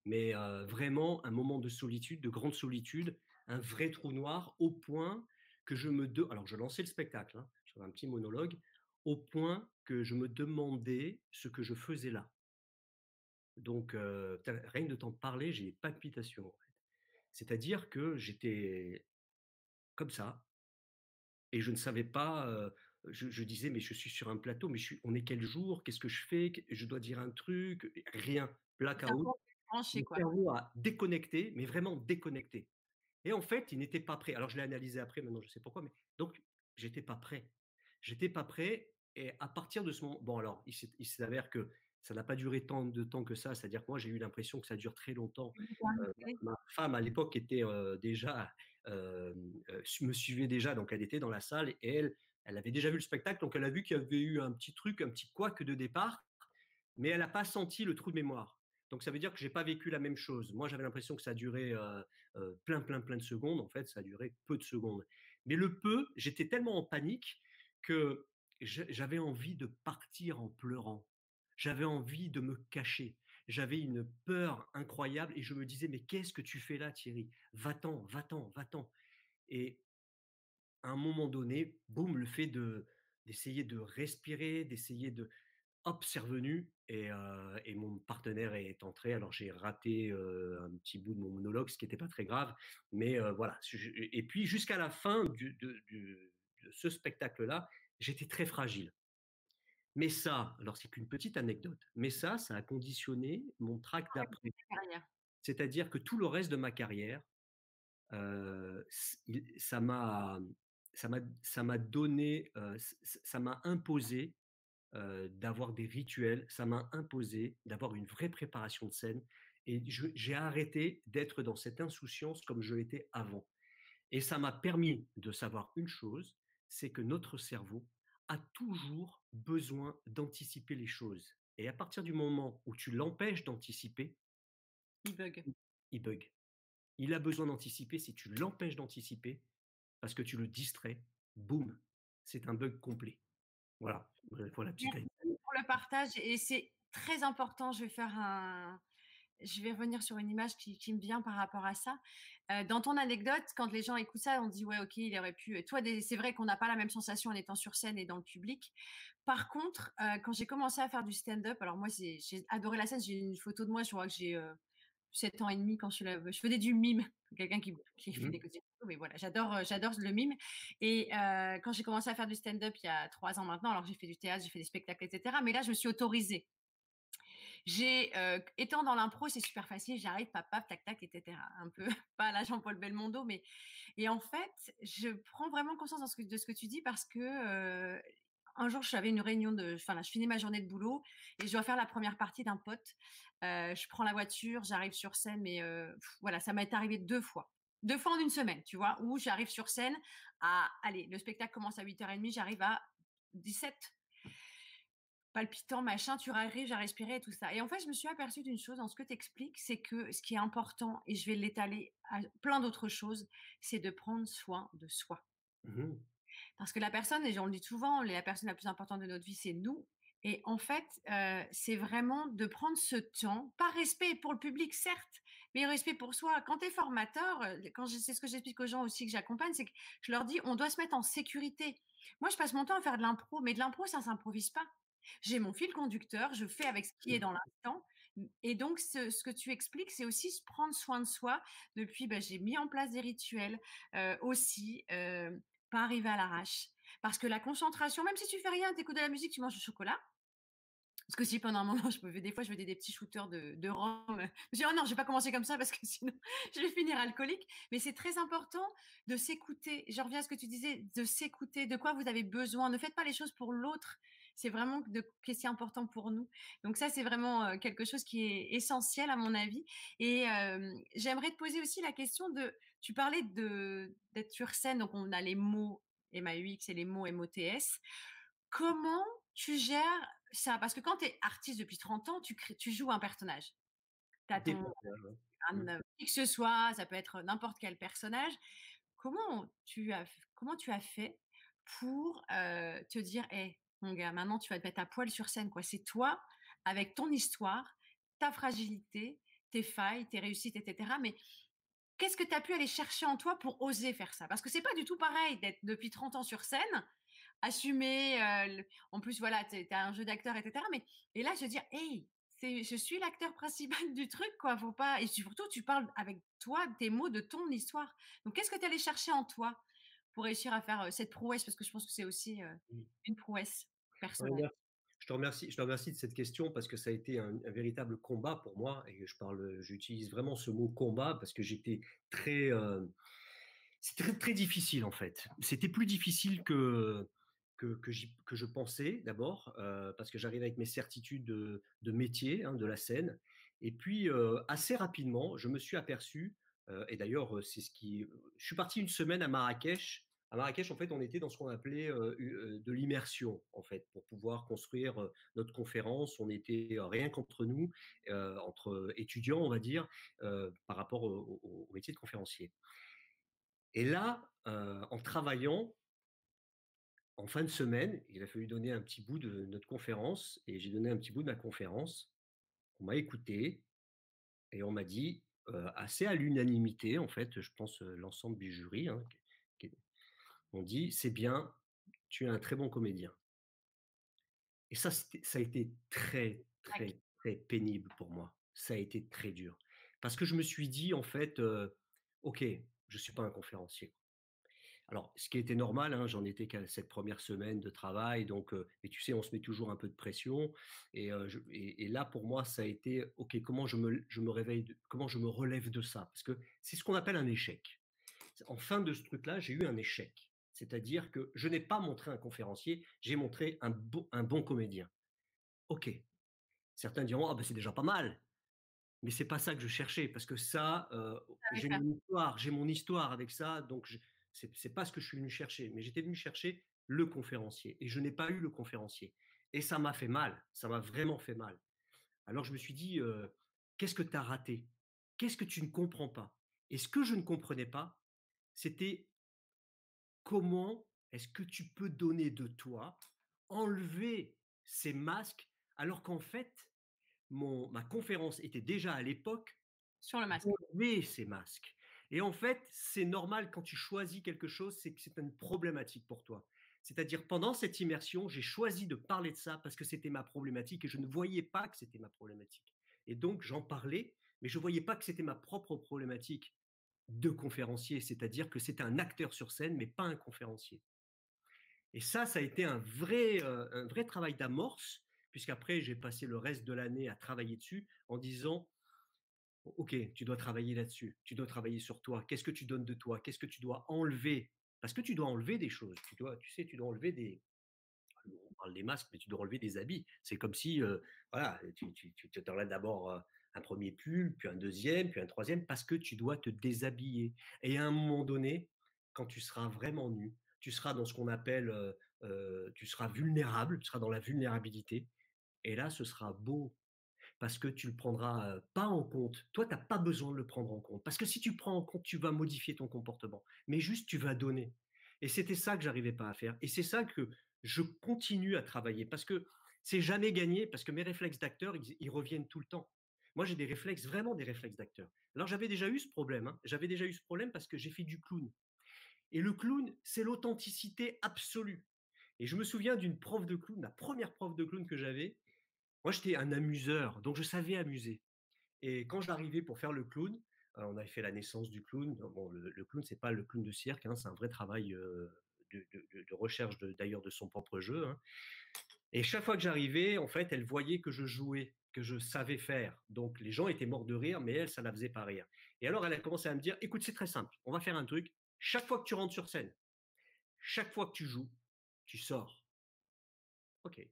Mais vraiment un moment de solitude, de grande solitude, un vrai trou noir, au point que je me... De... Alors je lançais le spectacle, hein, j'avais un petit monologue, au point que je me demandais ce que je faisais là. Donc, rien de de parler, j'ai des palpitations. En fait. C'est-à-dire que j'étais comme ça, et je ne savais pas je, disais, mais je suis sur un plateau, mais je suis, on est quel jour? Qu'est-ce que je fais? Je dois dire un truc? Rien. Blackout. Mon cerveau a déconnecté, mais vraiment déconnecté. Et en fait, il n'était pas prêt. Alors, je l'ai analysé après, maintenant, je sais pourquoi, mais donc, j'étais pas prêt. J'étais pas prêt. Et à partir de ce moment, bon, alors, il s'avère que ça n'a pas duré tant de temps que ça. C'est-à-dire que moi, j'ai eu l'impression que ça dure très longtemps. Euh, ma femme, à l'époque, était euh, déjà, euh, me suivait déjà, donc elle était dans la salle et elle, elle avait déjà vu le spectacle, donc elle a vu qu'il y avait eu un petit truc, un petit couac de départ, mais elle n'a pas senti le trou de mémoire. Donc ça veut dire que j'ai pas vécu la même chose. Moi, j'avais l'impression que ça a duré euh, euh, plein, plein, plein de secondes. En fait, ça a duré peu de secondes. Mais le peu, j'étais tellement en panique que j'avais envie de partir en pleurant. J'avais envie de me cacher. J'avais une peur incroyable et je me disais mais qu'est-ce que tu fais là, Thierry? Va-t'en, va-t'en, va-t'en. Et à un moment donné, boum, le fait de d'essayer de respirer, d'essayer de hop, c'est revenu et, et, mon partenaire est entré. Alors j'ai raté un petit bout de mon monologue, ce qui n'était pas très grave, mais voilà. Et puis jusqu'à la fin du, de, ce spectacle-là, j'étais très fragile. Mais ça, alors c'est qu'une petite anecdote, mais ça, ça a conditionné mon track ah d'après. C'est-à-dire que tout le reste de ma carrière, ça m'a ça m'a donné, ça m'a imposé d'avoir des rituels, ça m'a imposé d'avoir une vraie préparation de scène et j'ai arrêté d'être dans cette insouciance comme je l'étais avant. Et ça m'a permis de savoir une chose, c'est que notre cerveau a toujours besoin d'anticiper les choses. Et à partir du moment où tu l'empêches d'anticiper, il bug. Il bug. Il a besoin d'anticiper. Si tu l'empêches d'anticiper, parce que tu le distrais, boum, c'est un bug complet. Voilà, pour la petite pour le partage et c'est très important. Je vais faire un, je vais revenir sur une image qui, me vient par rapport à ça. Euh, dans ton anecdote, quand les gens écoutent ça, on dit ouais, ok, il aurait pu. Toi, c'est vrai qu'on n'a pas la même sensation en étant sur scène et dans le public. Par contre, euh, quand j'ai commencé à faire du stand-up, alors moi, j'ai adoré la scène. J'ai une photo de moi, je vois que j'ai euh, 7 ans et demi quand je, je faisais du mime, quelqu'un qui, qui fait mmh. des mais voilà, j'adore, j'adore le mime. Et quand j'ai commencé à faire du stand-up il y a trois ans maintenant, alors j'ai fait du théâtre, j'ai fait des spectacles, etc. Mais là, je me suis autorisée. J'ai, étant dans l'impro, c'est super facile, j'arrive, pap, pap, tac, tac, etc. Un peu, (laughs) pas la Jean-Paul Belmondo, mais. Et en fait, je prends vraiment conscience de ce que, tu dis parce que un jour, j'avais une réunion de, enfin, je finis ma journée de boulot et je dois faire la première partie d'un pote. Je prends la voiture, j'arrive sur scène, mais voilà, ça m'est arrivé deux fois. Deux fois en une semaine, tu vois, où j'arrive sur scène à, allez, le spectacle commence à 8h30, j'arrive à 17 palpitant, machin, tu arrives à respirer et tout ça. Et en fait, je me suis aperçue d'une chose dans ce que tu expliques, c'est que ce qui est important, et je vais l'étaler à plein d'autres choses, c'est de prendre soin de soi. Mmh parce que la personne, et on le dit souvent, la personne la plus importante de notre vie, c'est nous. Et en fait, euh, c'est vraiment de prendre ce temps, pas respect pour le public, certes, mais respect pour soi. Quand tu es formateur, euh, quand c'est ce que j'explique aux gens aussi que j'accompagne, c'est que je leur dis, on doit se mettre en sécurité. Moi, je passe mon temps à faire de l'impro, mais de l'impro, ça ne s'improvise pas. J'ai mon fil conducteur, je fais avec ce qui est mmh. dans l'instant. Et donc, ce, ce que tu expliques, c'est aussi se prendre soin de soi. Depuis, bah, j'ai mis en place des rituels euh, aussi, euh, pas arriver à l'arrache. Parce que la concentration, même si tu fais rien, tu écoutes de la musique, tu manges du chocolat, parce que si pendant un moment, je peux, des fois, je veux des petits shooters de, de rhum. Je dis, oh non, je vais pas commencer comme ça parce que (laughs) sinon, je vais finir alcoolique. Mais c'est très important de s'écouter. Je reviens à ce que tu disais, de s'écouter, de quoi vous avez besoin. Ne faites pas les choses pour l'autre. C'est vraiment de ce qui est important pour nous. Donc ça, c'est vraiment euh, quelque chose qui est essentiel à mon avis. Et euh, j'aimerais te poser aussi la question de, tu parlais de d'être sur scène, donc on a les mots MAUX et les mots MOTS. Comment tu gères ça Parce que quand tu es artiste depuis 30 ans, tu, tu joues un personnage. Tu as ton, un, qui que ce soit, ça peut être n'importe quel personnage. Comment tu as, comment tu as fait pour te dire, hé, mon gars, maintenant tu vas te mettre à poil sur scène, quoi. C'est toi, avec ton histoire, ta fragilité, tes failles, tes réussites, etc. Mais qu'est-ce que tu as pu aller chercher en toi pour oser faire ça? Parce que c'est pas du tout pareil d'être depuis 30 ans sur scène assumer. en plus, voilà, tu as un jeu d'acteur, etc. Mais et là, je veux dire, hey, je suis l'acteur principal du truc, quoi. Faut pas. Et surtout, tu parles avec toi des mots de ton histoire. Donc, qu'est-ce que tu allé chercher en toi pour réussir à faire cette prouesse? Parce que je pense que c'est aussi mmh. une prouesse personnelle. Je te, remercie, je te remercie de cette question parce que ça a été un, véritable combat pour moi et je parle, j'utilise vraiment ce mot combat parce que j'étais très, c'était très, très difficile en fait. C'était plus difficile que que, je pensais d'abord, euh, parce que j'arrivais avec mes certitudes de, métier, hein, de la scène. Et puis, euh, assez rapidement, je me suis aperçu, euh, et d'ailleurs, c'est ce qui. Je suis parti une semaine à Marrakech. À Marrakech, en fait, on était dans ce qu'on appelait de l'immersion, en fait, pour pouvoir construire notre conférence. On était rien qu'entre nous, entre étudiants, on va dire, par rapport au, métier de conférencier. Et là, en travaillant, en fin de semaine, il a fallu donner un petit bout de notre conférence et j'ai donné un petit bout de ma conférence. On m'a écouté et on m'a dit, assez à l'unanimité, en fait, je pense l'ensemble du jury, hein, on dit, c'est bien, tu es un très bon comédien. Et ça, ça a été très, très, très pénible pour moi. Ça a été très dur. Parce que je me suis dit, en fait, OK, je ne suis pas un conférencier. Alors, ce qui était normal, hein, j'en étais qu'à cette première semaine de travail, donc, et tu sais, on se met toujours un peu de pression. Et, et, là, pour moi, ça a été, ok, comment je me, je me réveille, comment je me relève de ça, parce que c'est ce qu'on appelle un échec. En fin de ce truc-là, j'ai eu un échec, c'est-à-dire que je n'ai pas montré un conférencier, j'ai montré un, bon, un bon comédien. Ok. Certains diront, ah ben c'est déjà pas mal. Mais c'est pas ça que je cherchais, parce que ça, j'ai mon histoire, j'ai mon histoire avec ça, donc je, c'est pas ce que je suis venu chercher, mais j'étais venu chercher le conférencier et je n'ai pas eu le conférencier. Et ça m'a fait mal, ça m'a vraiment fait mal. Alors je me suis dit, qu'est-ce que tu as raté? Qu'est-ce que tu ne comprends pas? Et ce que je ne comprenais pas, c'était comment est-ce que tu peux donner de toi, enlever ces masques, alors qu'en fait, mon, ma conférence était déjà à l'époque sur le masque. Enlever ces masques. Et en fait, c'est normal quand tu choisis quelque chose, c'est que c'est une problématique pour toi. C'est-à-dire, pendant cette immersion, j'ai choisi de parler de ça parce que c'était ma problématique et je ne voyais pas que c'était ma problématique. Et donc, j'en parlais, mais je ne voyais pas que c'était ma propre problématique de conférencier, c'est-à-dire que c'était un acteur sur scène, mais pas un conférencier. Et ça, ça a été un vrai, euh, un vrai travail d'amorce, puisqu'après, j'ai passé le reste de l'année à travailler dessus en disant, Ok, tu dois travailler là-dessus. Tu dois travailler sur toi. Qu'est-ce que tu donnes de toi Qu'est-ce que tu dois enlever? Parce que tu dois enlever des choses. Tu dois, tu sais, tu dois enlever des. On parle des masques, mais tu dois enlever des habits. C'est comme si, voilà, tu, tu, tu d'abord un premier pull, puis un deuxième, puis un troisième, parce que tu dois te déshabiller. Et à un moment donné, quand tu seras vraiment nu, tu seras dans ce qu'on appelle, tu seras vulnérable, tu seras dans la vulnérabilité. Et là, ce sera beau, parce que tu le prendras pas en compte. Toi, tu n'as pas besoin de le prendre en compte. Parce que si tu prends en compte, tu vas modifier ton comportement. Mais juste, tu vas donner. Et c'était ça que j'arrivais pas à faire. Et c'est ça que je continue à travailler. Parce que c'est jamais gagné, parce que mes réflexes d'acteur, ils, reviennent tout le temps. Moi, j'ai des réflexes, vraiment des réflexes d'acteur. Alors, j'avais déjà eu ce problème. Hein. J'avais déjà eu ce problème parce que j'ai fait du clown. Et le clown, c'est l'authenticité absolue. Et je me souviens d'une prof de clown, la première prof de clown que j'avais, moi, j'étais un amuseur, donc je savais amuser. Et quand j'arrivais pour faire le clown, on avait fait la naissance du clown. Bon, le, le clown, c'est pas le clown de cirque, hein, c'est un vrai travail de, recherche d'ailleurs de, son propre jeu. Hein. Et chaque fois que j'arrivais, en fait, elle voyait que je jouais, que je savais faire. Donc les gens étaient morts de rire, mais elle, ça la faisait pas rire. Et alors elle a commencé à me dire, écoute, c'est très simple, on va faire un truc. Chaque fois que tu rentres sur scène, chaque fois que tu joues, tu sors. Ok.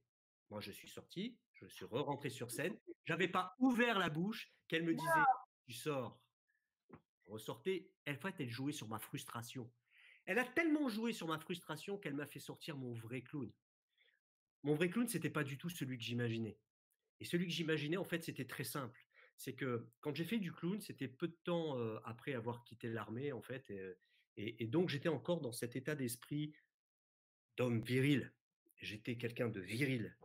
Moi, je suis sorti, je suis re-rentré sur scène. J'avais pas ouvert la bouche qu'elle me disait, tu sors. Ressortez. En fait, elle jouait sur ma frustration. Elle a tellement joué sur ma frustration qu'elle m'a fait sortir mon vrai clown. Mon vrai clown, c'était pas du tout celui que j'imaginais. Et celui que j'imaginais, en fait, c'était très simple. C'est que quand j'ai fait du clown, c'était peu de temps après avoir quitté l'armée, en fait. Et, donc, j'étais encore dans cet état d'esprit d'homme viril. J'étais quelqu'un de viril.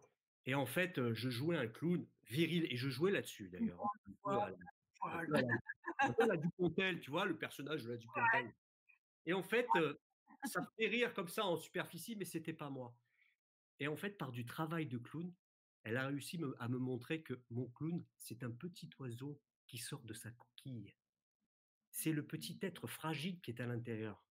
Et en fait, je jouais un clown viril. Et je jouais là-dessus, d'ailleurs. Voilà. La Dupontel, tu vois, le personnage de la Dupontel. Et en fait, ça me fait rire comme ça en superficie, mais c'était pas moi. Et en fait, par du travail de clown, elle a réussi à me montrer que mon clown, c'est un petit oiseau qui sort de sa coquille. C'est le petit être fragile qui est à l'intérieur.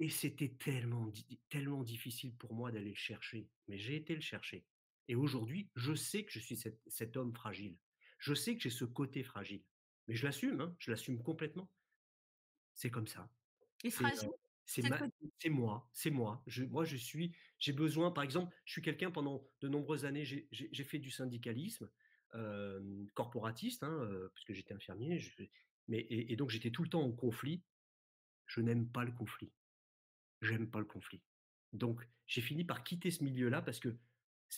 Et, c'était tellement, tellement difficile pour moi d'aller le chercher. Mais j'ai été le chercher. Et aujourd'hui, je sais que je suis cet, homme fragile. Je sais que j'ai ce côté fragile. Mais je l'assume, hein, je l'assume complètement. C'est comme ça. C'est moi, c'est moi. Je, moi, je suis, j'ai besoin, par exemple, je suis quelqu'un pendant de nombreuses années, j'ai fait du syndicalisme corporatiste, hein, puisque j'étais infirmier, mais, et, donc j'étais tout le temps en conflit. Je n'aime pas le conflit. J'aime pas le conflit. Donc, j'ai fini par quitter ce milieu-là parce que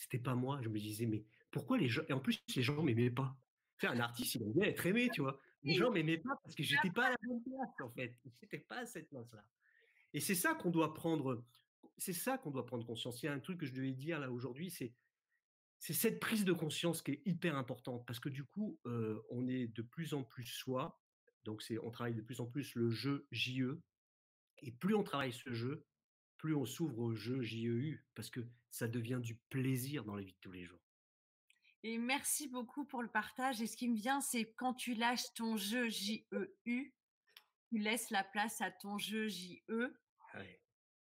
c'était pas moi. Je me disais, mais pourquoi les gens, et en plus, les gens m'aimaient pas. Faire un artiste, il bien être aimé, tu vois. Les gens m'aimaient pas parce que j'étais pas à la bonne place, en fait. (laughs) J'étais pas à cette place-là. Et c'est ça qu'on doit prendre, c'est ça qu'on doit prendre conscience. Il y a un truc que je devais dire là aujourd'hui, c'est c'est cette prise de conscience qui est hyper importante parce que du coup, on est de plus en plus soi. Donc c'est, on travaille de plus en plus le jeu JE. Et plus on travaille ce jeu, plus on s'ouvre au jeu JEU parce que ça devient du plaisir dans la vie de tous les jours. Et merci beaucoup pour le partage. Et ce qui me vient, c'est quand tu lâches ton jeu JEU, tu laisses la place à ton jeu JE.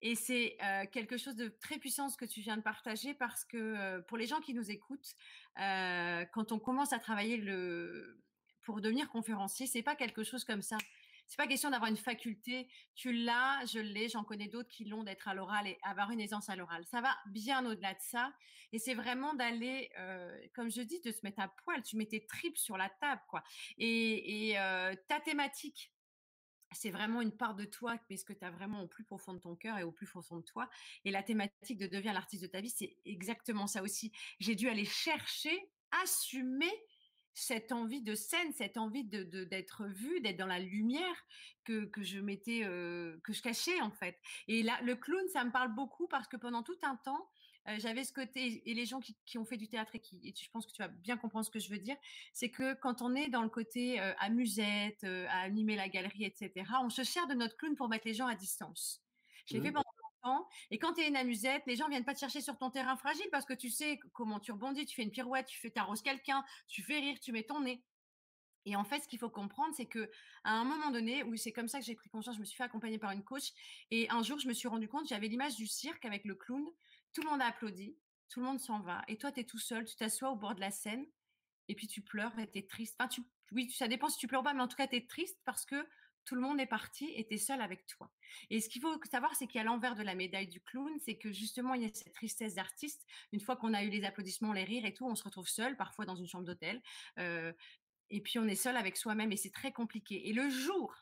Et c'est quelque chose de très puissant ce que tu viens de partager parce que pour les gens qui nous écoutent, quand on commence à travailler le pour devenir conférencier, c'est pas quelque chose comme ça. C'est pas question d'avoir une faculté. Tu l'as, je l'ai, j'en connais d'autres qui l'ont d'être à l'oral et avoir une aisance à l'oral. Ça va bien au-delà de ça. Et c'est vraiment d'aller, comme je dis, de se mettre à poil. Tu mets tes tripes sur la table, quoi. Et, et ta thématique, c'est vraiment une part de toi, mais ce que tu as vraiment au plus profond de ton cœur et au plus profond de toi. Et la thématique de devenir l'artiste de ta vie, c'est exactement ça aussi. J'ai dû aller chercher, assumer cette envie de scène, cette envie de d'être vue, d'être dans la lumière que, que je mettais, que je cachais en fait. Et là, le clown, ça me parle beaucoup parce que pendant tout un temps, j'avais ce côté, et les gens qui, qui, ont fait du théâtre et qui, et je pense que tu vas bien comprendre ce que je veux dire, c'est que quand on est dans le côté amusette, à animer la galerie, etc., on se sert de notre clown pour mettre les gens à distance. Je l'ai fait pendant et quand tu es une amusette, les gens viennent pas te chercher sur ton terrain fragile parce que tu sais comment tu rebondis, tu fais une pirouette, tu fais t'arroses quelqu'un, tu fais rire, tu mets ton nez. Et en fait, ce qu'il faut comprendre, c'est que à un moment donné, où c'est comme ça que j'ai pris conscience, je me suis fait accompagner par une coach, et un jour, je me suis rendu compte, j'avais l'image du cirque avec le clown, tout le monde a applaudi, tout le monde s'en va. Et toi, tu es tout seul, tu t'assois au bord de la scène et puis tu pleures et tu es triste. Enfin, tu, oui, ça dépend si tu pleures pas, mais en tout cas, tu es triste parce que tout le monde est parti et tu es seul avec toi. Et ce qu'il faut savoir, c'est qu'il y a l'envers de la médaille du clown, c'est que justement, il y a cette tristesse d'artiste. Une fois qu'on a eu les applaudissements, les rires et tout, on se retrouve seul, parfois dans une chambre d'hôtel. Euh, et puis, on est seul avec soi-même et c'est très compliqué. Et le jour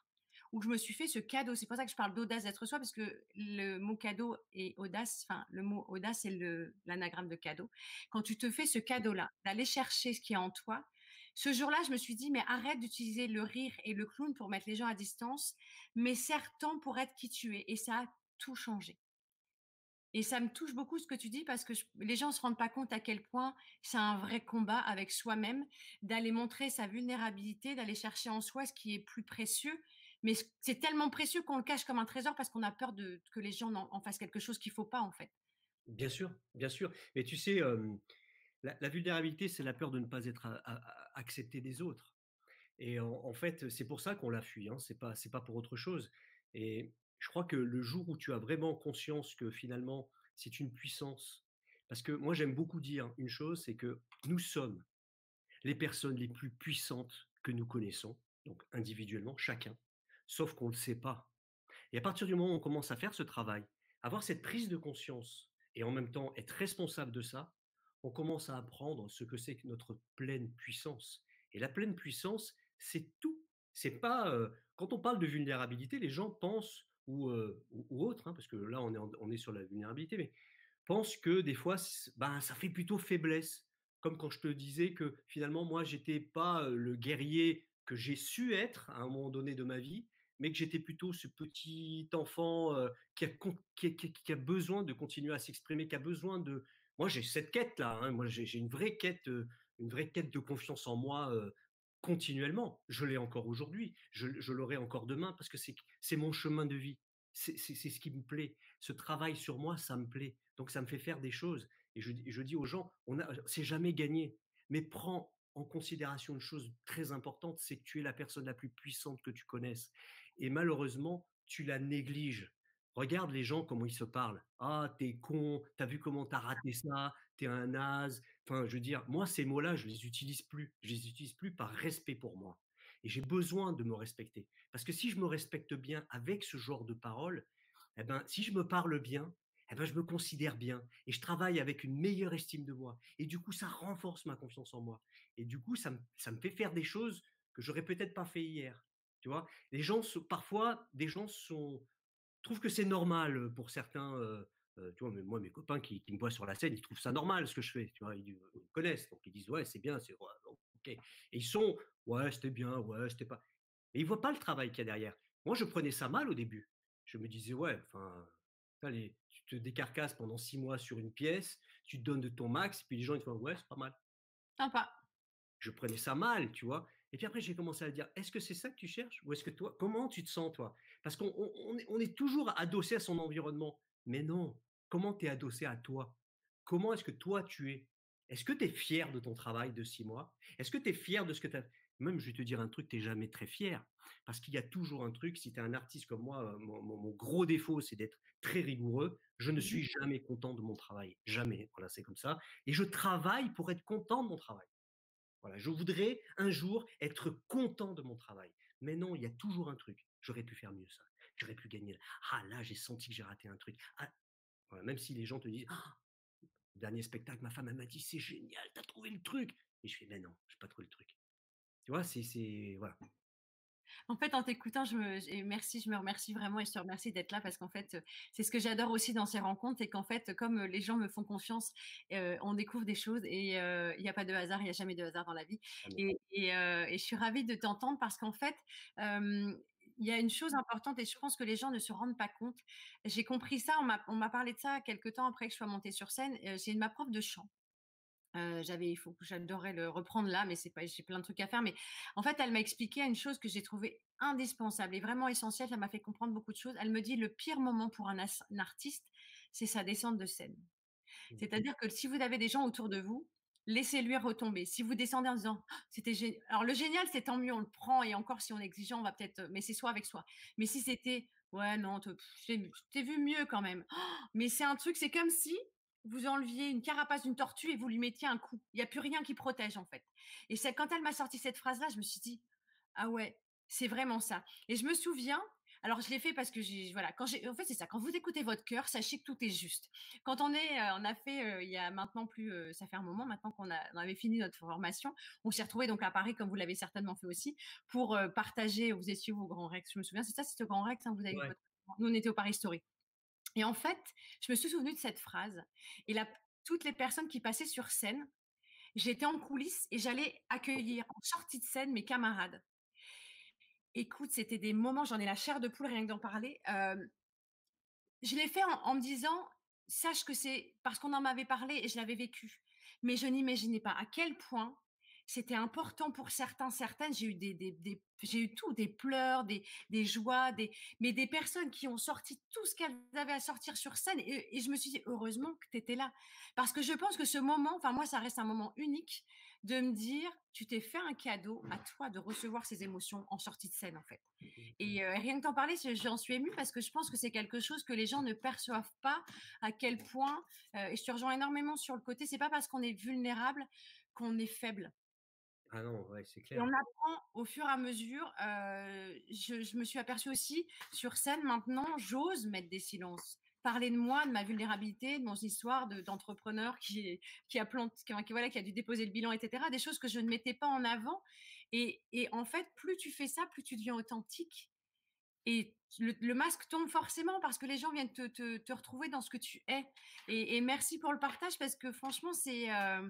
où je me suis fait ce cadeau. C'est pour ça que je parle d'audace d'être soi, parce que le mot cadeau et audace, enfin, le mot audace, c'est l'anagramme de cadeau. Quand tu te fais ce cadeau-là, d'aller chercher ce qui est en toi, ce jour-là, je me suis dit, mais arrête d'utiliser le rire et le clown pour mettre les gens à distance, mais serre-t'en pour être qui tu es. Et ça a tout changé. Et ça me touche beaucoup ce que tu dis parce que les gens ne se rendent pas compte à quel point c'est un vrai combat avec soi-même, d'aller montrer sa vulnérabilité, d'aller chercher en soi ce qui est plus précieux mais c'est tellement précieux qu'on le cache comme un trésor parce qu'on a peur que les gens en, fassent quelque chose qu'il faut pas en fait. Bien sûr, bien sûr. Mais tu sais, La, vulnérabilité, c'est la peur de ne pas être accepté des autres. Et en, fait, c'est pour ça qu'on la fuit. Hein. C'est pas, c'est pas pour autre chose. Et je crois que le jour où tu as vraiment conscience que finalement c'est une puissance, parce que moi j'aime beaucoup dire une chose, c'est que nous sommes les personnes les plus puissantes que nous connaissons, donc individuellement, chacun, sauf qu'on ne le sait pas. Et à partir du moment où on commence à faire ce travail, avoir cette prise de conscience et en même temps être responsable de ça, on commence à apprendre ce que c'est que notre pleine puissance. Et la pleine puissance, c'est tout. C'est pas quand on parle de vulnérabilité, les gens pensent ou, ou, autre, hein, parce que là on est, on est sur la vulnérabilité, mais pensent que des fois, ben, ça fait plutôt faiblesse. Comme quand je te disais que finalement, moi, j'étais pas le guerrier que j'ai su être à un moment donné de ma vie, mais que j'étais plutôt ce petit enfant qui, a, qui, a, besoin de continuer à s'exprimer, qui a besoin de. Moi, j'ai cette quête là. Hein, moi, j'ai une vraie quête, une vraie quête de confiance en moi continuellement. Je l'ai encore aujourd'hui. Je, l'aurai encore demain parce que c'est mon chemin de vie. C'est ce qui me plaît. Ce travail sur moi, ça me plaît. Donc ça me fait faire des choses. Et je, je dis aux gens, on a, c'est jamais gagné. Mais prends en considération une chose très importante, c'est que tu es la personne la plus puissante que tu connaisses. Et malheureusement, tu la négliges. Regarde les gens comment ils se parlent. Ah, t'es con, t'as vu comment t'as raté ça, t'es un naze. Enfin, je veux dire, moi, ces mots-là, je les utilise plus. Je les utilise plus par respect pour moi. Et j'ai besoin de me respecter. Parce que si je me respecte bien avec ce genre de paroles, eh ben, si je me parle bien, eh ben, je me considère bien et je travaille avec une meilleure estime de moi. Et du coup, ça renforce ma confiance en moi. Et du coup, ça me, ça me fait faire des choses que j'aurais peut-être pas fait hier. Tu vois, les gens, parfois, des gens sont, trouvent que c'est normal pour certains. tu vois, mais moi, mes copains qui, me voient sur la scène, ils trouvent ça normal ce que je fais. Tu vois, ils, me connaissent, donc ils disent ouais, c'est bien, c'est ok. Et ils sont ouais, c'était bien, ouais, c'était pas. Et ils voient pas le travail qu'il y a derrière. Moi, je prenais ça mal au début. Je me disais ouais, enfin, allez, te décarcasses pendant six mois sur une pièce, tu te donnes de ton max, et puis les gens ils te font ouais, c'est pas mal. Sympa. Je prenais ça mal, tu vois. Et puis après, j'ai commencé à dire, est-ce que c'est ça que tu cherches Ou est-ce que toi, comment tu te sens, toi? Parce qu'on on, est toujours adossé à son environnement. Mais non, comment tu es adossé à toi? Comment est-ce que toi, tu es? Est-ce que tu es fier de ton travail de six mois? Est-ce que tu es fier de ce que tu as Même, je vais te dire un truc, tu n'es jamais très fier. Parce qu'il y a toujours un truc, si tu es un artiste comme moi, euh, mon, gros défaut, c'est d'être très rigoureux. Je ne mmh suis jamais content de mon travail. Jamais. Voilà, c'est comme ça. Et je travaille pour être content de mon travail. Voilà, je voudrais un jour être content de mon travail. Mais non, il y a toujours un truc. J'aurais pu faire mieux ça. J'aurais pu gagner. Ah là, j'ai senti que j'ai raté un truc. Ah, voilà, même si les gens te disent, «Ah, dernier spectacle, ma femme elle m'a dit c'est génial, t'as trouvé le truc. Et je fais mais non, j'ai pas trouvé le truc. Tu vois, c'est voilà. En fait, en t'écoutant, je me, merci, je me remercie vraiment et je te remercie d'être là parce qu'en fait, c'est ce que j'adore aussi dans ces rencontres et qu'en fait, comme les gens me font confiance, on découvre des choses et il n'y a pas de hasard, il n'y a jamais de hasard dans la vie. Et, je suis ravie de t'entendre parce qu'en fait, il y a une chose importante et je pense que les gens ne se rendent pas compte. J'ai compris ça, on m'a parlé de ça quelques temps après que je sois montée sur scène. J'ai ma prof de chant j'avais, il faut que j'adorais le reprendre là, mais c'est pas, j'ai plein de trucs à faire. Mais en fait, elle m'a expliqué une chose que j'ai trouvée indispensable et vraiment essentielle. Ça m'a fait comprendre beaucoup de choses. Elle me dit le pire moment pour un, artiste, c'est sa descente de scène. Mmh C'est-à-dire que si vous avez des gens autour de vous, laissez-lui retomber. Si vous descendez en disant «Oh, c'était génial, alors le génial c'est tant mieux, on le prend et encore si on est exigeant, on va peut-être, mais c'est soi avec soi. Mais si c'était ouais non, t'es vu mieux quand même. «Oh, mais c'est un truc, c'est comme si vous enleviez une carapace d'une tortue et vous lui mettiez un coup. Il n'y a plus rien qui protège en fait. Et c'est quand elle m'a sorti cette phrase-là, je me suis dit ah ouais, c'est vraiment ça. Et je me souviens, alors je l'ai fait parce que j'ai voilà, quand j'ai en fait c'est ça, quand vous écoutez votre cœur, sachez que tout est juste. Quand on est euh, on a fait euh, il y a maintenant plus euh, ça fait un moment maintenant qu'on on avait fini notre formation, on s'est retrouvé donc à Paris comme vous l'avez certainement fait aussi pour partager vous étiez au Grand Rex, je me souviens, c'est ça, c'était au Grand Rex, hein, vous avez nous on était au Paris Story. Et en fait, je me suis souvenue de cette phrase. Et là, toutes les personnes qui passaient sur scène, j'étais en coulisses et j'allais accueillir en sortie de scène mes camarades. Écoute, c'était des moments, j'en ai la chair de poule rien que d'en parler. je l'ai fait en, me disant, sache que c'est parce qu'on en m'avait parlé et je l'avais vécu. Mais je n'imaginais pas à quel point c'était important pour certains, certaines. J'ai eu des, des, j'ai eu tout, des pleurs, des, des joies, des, mais des personnes qui ont sorti tout ce qu'elles avaient à sortir sur scène. Et, et je me suis dit, heureusement que tu étais là. Parce que je pense que ce moment, enfin, moi, ça reste un moment unique de me dire, tu t'es fait un cadeau à toi de recevoir ces émotions en sortie de scène, en fait. Et euh, rien que t'en parler, j'en suis émue parce que je pense que c'est quelque chose que les gens ne perçoivent pas à quel point, euh, et je te rejoins énormément sur le côté, c'est pas parce qu'on est vulnérable qu'on est faible. Ah non, ouais, c'est Et clair. on apprend au fur et à mesure. euh, je, je me suis aperçue aussi sur scène maintenant, j'ose mettre des silences. Parler de moi, de ma vulnérabilité, de mon histoire de- d'entrepreneur qui, qui a planté, qui, voilà, qui a dû déposer le bilan, etc. Des choses que je ne mettais pas en avant. Et, et en fait, plus tu fais ça, plus tu deviens authentique. Et le, masque tombe forcément parce que les gens viennent te, te- retrouver dans ce que tu es. Et, et merci pour le partage parce que franchement, c'est euh,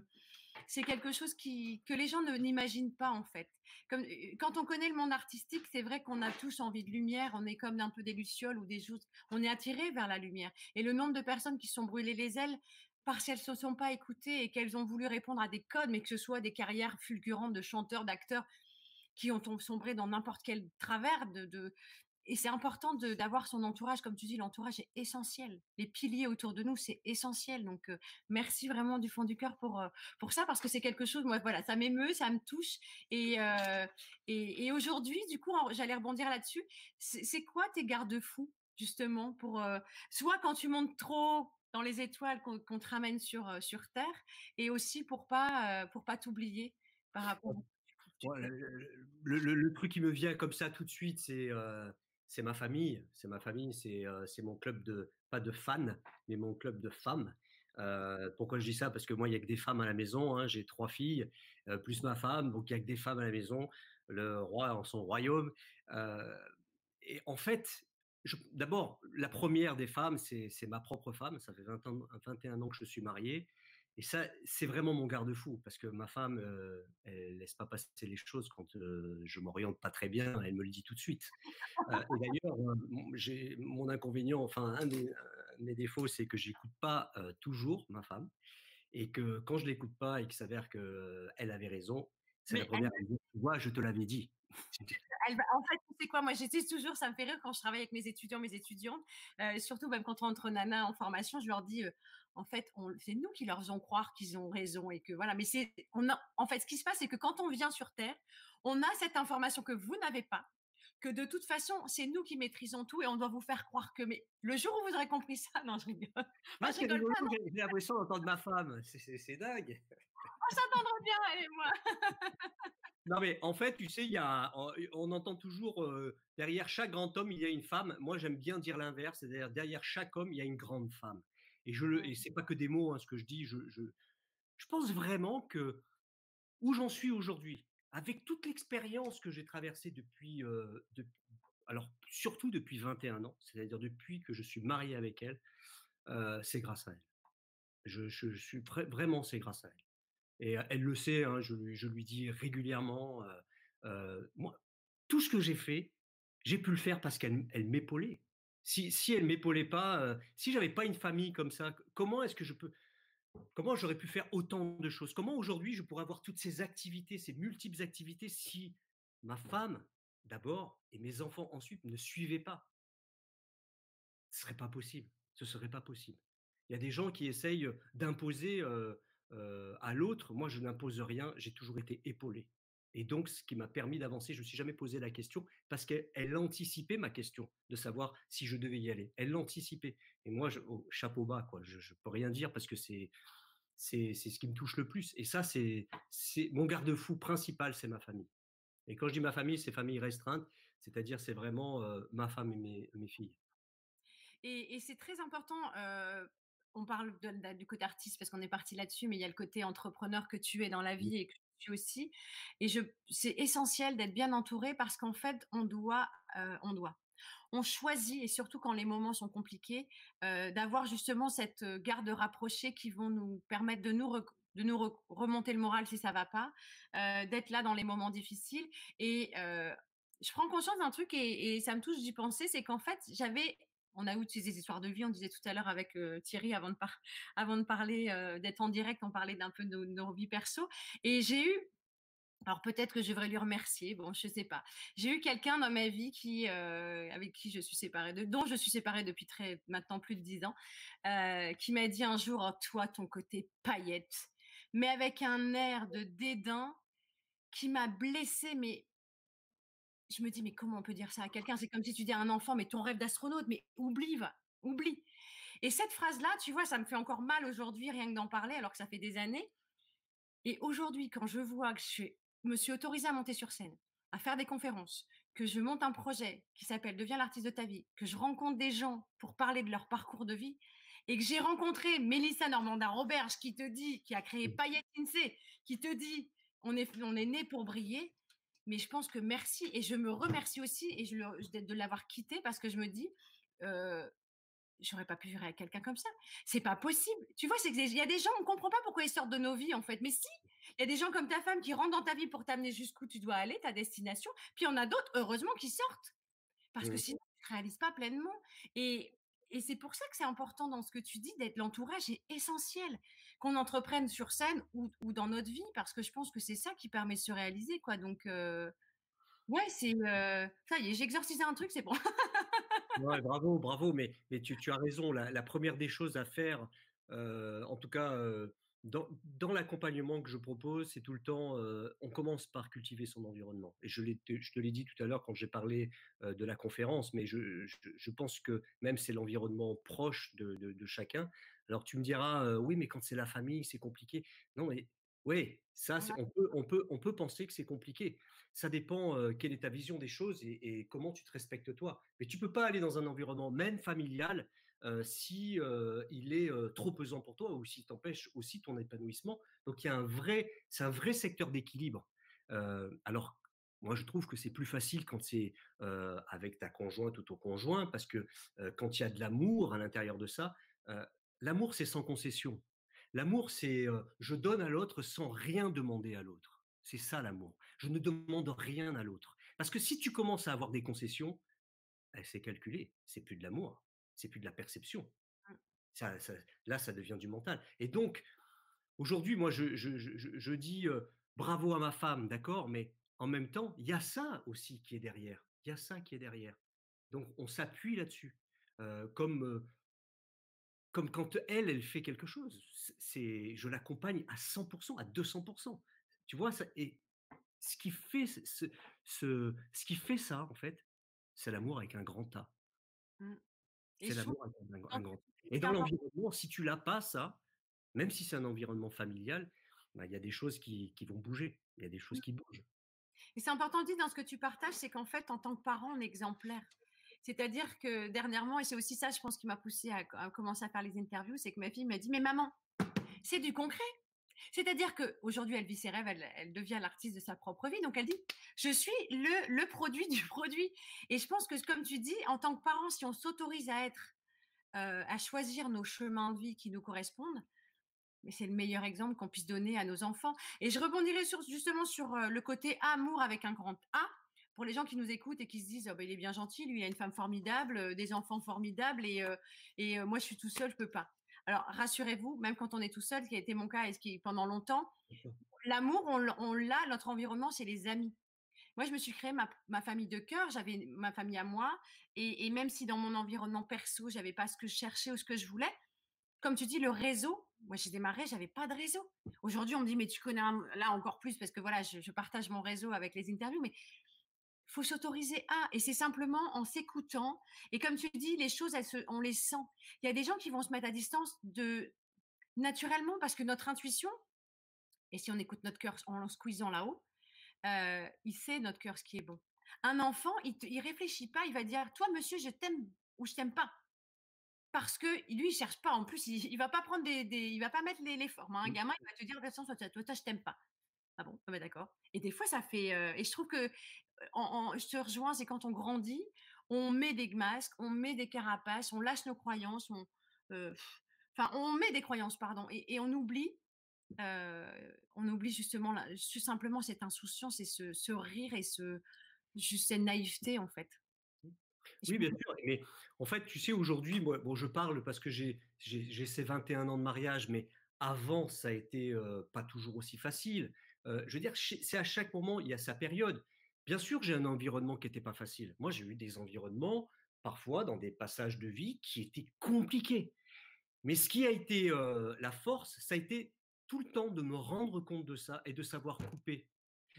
c'est quelque chose qui, que les gens ne n'imaginent pas en fait. Comme, euh, quand on connaît le monde artistique, c'est vrai qu'on a tous envie de lumière, on est comme un peu des lucioles ou des choses, on est attiré vers la lumière. Et le nombre de personnes qui sont brûlées les ailes parce qu'elles ne se sont pas écoutées et qu'elles ont voulu répondre à des codes, mais que ce soit des carrières fulgurantes de chanteurs, d'acteurs qui ont sombré dans n'importe quel travers de- et c'est important d'avoir son entourage, comme tu dis, l'entourage est essentiel. Les piliers autour de nous, c'est essentiel. Donc, euh, merci vraiment du fond du cœur pour, euh, pour ça, parce que c'est quelque chose, moi, voilà, ça m'émeut, ça me touche. Et, euh, et, et aujourd'hui, du coup, j'allais rebondir là-dessus. C'est quoi tes garde-fous, justement, pour soit quand tu montes trop dans les étoiles qu'on te ramène sur, sur Terre, et aussi pour pas, pour pas t'oublier par rapport le, le- le- le truc qui me vient comme ça tout de suite, c'est euh, c'est ma famille. C'est ma famille, c'est euh, c'est mon club de, pas de fans, mais mon club de femmes. Euh, pourquoi je dis ça? Parce que moi, il n'y a que des femmes à la maison. hein, J'ai trois filles, euh, plus ma femme, donc il n'y a que des femmes à la maison. Le roi en son royaume. Et en fait, d'abord, la première des femmes, c'est ma propre femme. Ça fait 20 ans, 21 ans que je suis marié. Et ça, c'est vraiment mon garde-fou, parce que ma femme, euh, elle laisse pas passer les choses quand euh, je m'oriente pas très bien, elle me le dit tout de suite. Euh, d'ailleurs, euh, mon- j'ai mon inconvénient, enfin un de mes défauts, c'est que j'écoute pas euh, toujours ma femme, et que quand je l'écoute pas et qu'il s'avère qu'elle avait raison, c'est la elle première dire, tu vois, je te l'avais dit. Elle va en fait, tu sais quoi? Moi, j'utilise toujours ça me fait rire quand je travaille avec mes étudiants, mes étudiantes, surtout même quand on entre nanas en formation, je leur dis, «En fait, c'est nous qui leur faisons croire qu'ils ont raison et que voilà, mais c'est on a» en fait, ce qui se passe, c'est que quand on vient sur terre, on a cette information que vous n'avez pas, que de toute façon, c'est nous qui maîtrisons tout et on doit vous faire croire que mais le jour où vous aurez compris ça (laughs) non, je rigole. Enfin, je rigole pas, j'ai l'impression d'entendre ma femme, c'est dingue. on s'entendra bien elle et moi. (laughs) Non, mais en fait, tu sais, il y a, on on entend toujours euh, derrière chaque grand homme, il y a une femme. Moi, j'aime bien dire l'inverse, c'est-à-dire derrière chaque homme, il y a une grande femme. Et je et c'est pas que des mots, hein, ce que je dis. Je, je, je pense vraiment que où j'en suis aujourd'hui, avec toute l'expérience que j'ai traversée depuis, euh, de- alors surtout depuis 21 ans, c'est-à-dire depuis que je suis marié avec elle, euh, c'est grâce à elle. Je, je- je suis vra- vraiment, c'est grâce à elle. Et elle le sait, hein, je, lui, je lui dis régulièrement, euh, moi, tout ce que j'ai fait, j'ai pu le faire parce qu'elle elle m'épaulait. Si, si elle m'épaulait pas, euh, si j'avais pas une famille comme ça, comment est-ce que je peux, comment j'aurais pu faire autant de choses? Comment aujourd'hui je pourrais avoir toutes ces activités, ces multiples activités si ma femme d'abord et mes enfants ensuite ne suivaient pas? Ce serait pas possible. Ce serait pas possible. Il y a des gens qui essayent d'imposer euh, euh, à l'autre. Moi, je n'impose rien. J'ai toujours été épaulé. Et donc, ce qui m'a permis d'avancer, je ne me suis jamais posé la question parce qu'elle elle anticipait ma question de savoir si je devais y aller. Elle l'anticipait. Et moi, je, au chapeau bas, quoi. Je, ne peux rien dire parce que c'est c'est ce qui me touche le plus. Et ça, c'est c'est mon garde-fou principal, c'est ma famille. Et quand je dis ma famille, c'est famille restreinte, c'est-à-dire c'est vraiment euh, ma femme et mes, mes filles. Et, et c'est très important. euh, on parle de- de- du côté artiste parce qu'on est parti là-dessus, mais il y a le côté entrepreneur que tu es dans la vie et que aussi. Et c'est essentiel d'être bien entouré parce qu'en fait, on doit, euh, on doit, on choisit et surtout quand les moments sont compliqués, euh, d'avoir justement cette euh, garde rapprochée qui vont nous permettre de nous de nous re- remonter le moral si ça va pas, d'être là dans les moments difficiles. Et je prends conscience d'un truc et, et ça me touche d'y penser, c'est qu'en fait, j'avais on a eu des histoires de vie, on disait tout à l'heure avec euh, Thierry avant de, (laughs) parler, euh, d'être en direct, on parlait d'un peu de nos, vies perso. Et j'ai eu Alors peut-être que je devrais lui remercier, bon, je sais pas. J'ai eu quelqu'un dans ma vie qui, euh, avec qui je suis séparée, de, dont je suis séparée depuis très maintenant plus de dix ans, qui m'a dit un jour, oh, toi, ton côté paillette, mais avec un air de dédain qui m'a blessée, mais je me dis, mais comment on peut dire ça à quelqu'un? C'est comme si tu dis à un enfant, mais ton rêve d'astronaute, mais oublie, va, oublie. Et cette phrase-là, tu vois, ça me fait encore mal aujourd'hui, rien que d'en parler, alors que ça fait des années. Et aujourd'hui, quand je vois que je me suis autorisée à monter sur scène, à faire des conférences, que je monte un projet qui s'appelle Deviens l'artiste de ta vie, que je rencontre des gens pour parler de leur parcours de vie, et que j'ai rencontré Mélissa Normandin Roberge qui te dit, qui a créé mmh. Payet Insé, qui te dit, on est, on est né pour briller. Mais je pense que merci et je me remercie aussi et je, de l'avoir quitté parce que je me dis, euh, j'aurais pas pu vivre avec quelqu'un comme ça. C'est pas possible. Tu vois, c'est il y a des gens, on comprend pas pourquoi ils sortent de nos vies en fait. Mais si, il y a des gens comme ta femme qui rentrent dans ta vie pour t'amener jusqu'où tu dois aller, ta destination. Puis on a d'autres, heureusement, qui sortent parce que sinon tu réalises pas pleinement. Et et c'est pour ça que c'est important dans ce que tu dis d'être l'entourage est essentiel qu'on entreprenne sur scène ou, dans notre vie parce que je pense que c'est ça qui permet de se réaliser quoi. Donc euh, Ouais, c'est, ça y est, un truc, c'est bon. (laughs) Bravo, bravo, mais tu as raison. La première des choses à faire, en tout cas, dans dans l'accompagnement que je propose, c'est tout le temps, on commence par cultiver son environnement et je te l'ai dit tout à l'heure quand j'ai parlé, de la conférence, mais je pense que même c'est l'environnement proche de chacun. Alors tu me diras: «Oui, mais quand c'est la famille, c'est compliqué». Non, mais oui, ça, on peut on peut on peut penser que c'est compliqué ça dépend quelle est ta vision des choses et, comment tu te respectes toi. Mais tu peux pas aller dans un environnement même familial si il est trop pesant pour toi ou s'il t'empêche aussi ton épanouissement. Donc il y a un vrai, c'est un vrai secteur d'équilibre. alors moi, je trouve que c'est plus facile quand c'est avec ta conjointe ou ton conjoint, parce que quand il y a de l'amour à l'intérieur de ça, l'amour, c'est sans concession. L'amour, c'est je donne à l'autre sans rien demander à l'autre. C'est ça l'amour. Je ne demande rien à l'autre. Parce que si tu commences à avoir des concessions, eh, c'est calculé. C'est plus de l'amour. C'est plus de la perception. Mmh. Ça, là, ça devient du mental. Et donc, aujourd'hui, moi, je, dis bravo à ma femme, d'accord, mais en même temps, il y a ça aussi qui est derrière. Il y a ça qui est derrière. Donc, on s'appuie là-dessus. comme, comme quand elle, elle fait quelque chose. C'est, je l'accompagne à 100%, à 200%. Tu vois, ça, et ce qui fait ce, ce, ce qui fait ça, en fait, c'est l'amour avec un grand A. Mmh. C'est l'amour avec un, grand A. Et dans l'environnement, si tu l'as pas, ça, même si c'est un environnement familial, bah, il y a des choses qui, qui, vont bouger. Il y a des choses mmh. qui bougent. Et c'est important de dire dans ce que tu partages, c'est qu'en fait, en tant que parent, on est exemplaire. C'est-à-dire que dernièrement, et c'est aussi ça, je pense, qui m'a poussé à, commencer à faire les interviews, c'est que ma fille m'a dit, mais maman, c'est du concret. C'est-à-dire qu'aujourd'hui, elle vit ses rêves, elle, devient l'artiste de sa propre vie. Donc, elle dit, je suis le, produit du produit. Et je pense que, comme tu dis, en tant que parent, si on s'autorise à être, euh, à choisir nos chemins de vie qui nous correspondent, mais c'est le meilleur exemple qu'on puisse donner à nos enfants. Et je rebondirai justement sur euh, le côté amour avec un grand A. Pour les gens qui nous écoutent et qui se disent, oh, ben, il est bien gentil, lui, il a une femme formidable, euh, des enfants formidables, et, et moi, je suis tout seul, je peux pas. Alors, rassurez-vous, même quand on est tout seul, ce qui a été mon cas et ce qui pendant longtemps, l'amour, on, l'a, notre environnement, c'est les amis. Moi, je me suis créé ma, famille de cœur, j'avais ma famille à moi, et, même si dans mon environnement perso, j'avais pas ce que je cherchais ou ce que je voulais, comme tu dis, le réseau, moi j'ai démarré, j'avais pas de réseau. Aujourd'hui, on me dit, mais tu connais là encore plus parce que voilà, je, je partage mon réseau avec les interviews, mais faut s'autoriser à. Et c'est simplement en s'écoutant. Et comme tu dis, les choses, elles se, on les sent. Il y a des gens qui vont se mettre à distance de naturellement parce que notre intuition, et si on écoute notre cœur en le squeezant là-haut, euh, il sait notre cœur ce qui est bon. Un enfant, il, ne réfléchit pas, il va dire, toi, monsieur, je t'aime ou je t'aime pas. Parce que lui, il cherche pas. En plus, il, il va pas prendre des, il va pas mettre les, les formes. Hein. Un mmh. gamin, il va te dire, de toute façon, toi, toi, je t'aime pas. Ah bon, ah bah d'accord. Et des fois, ça fait. Euh, et je trouve que je te rejoins, c'est quand on grandit, on met des masques, on met des carapaces, on lâche nos croyances, on, euh, enfin, on met des croyances, pardon, et, on oublie, euh, on oublie justement, simplement cette insouciance et ce, rire et ce, juste cette naïveté en fait. Oui, bien sûr. Mais en fait, tu sais, aujourd'hui, moi, bon, je parle parce que j'ai, j'ai, ces 21 ans de mariage, mais avant, ça a été euh, pas toujours aussi facile. je veux dire, c'est à chaque moment, il y a sa période. Bien sûr, j'ai un environnement qui n'était pas facile. Moi, j'ai eu des environnements, parfois, dans des passages de vie qui étaient compliqués. Mais ce qui a été la force, ça a été tout le temps de me rendre compte de ça et de savoir couper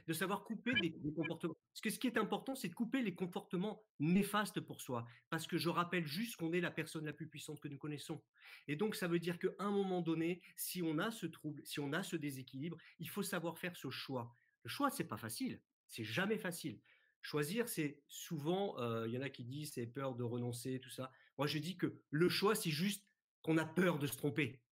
de savoir couper des, comportements. Parce que ce qui est important, c'est de couper les comportements néfastes pour soi. Parce que je rappelle juste qu'on est la personne la plus puissante que nous connaissons. Et donc, ça veut dire qu'à un moment donné, si on a ce trouble, si on a ce déséquilibre, il faut savoir faire ce choix. Le choix, c'est pas facile. C'est jamais facile. Choisir, c'est souvent, euh, il y en a qui disent c'est peur de renoncer, tout ça. Moi, je dis que le choix, c'est juste qu'on a peur de se tromper.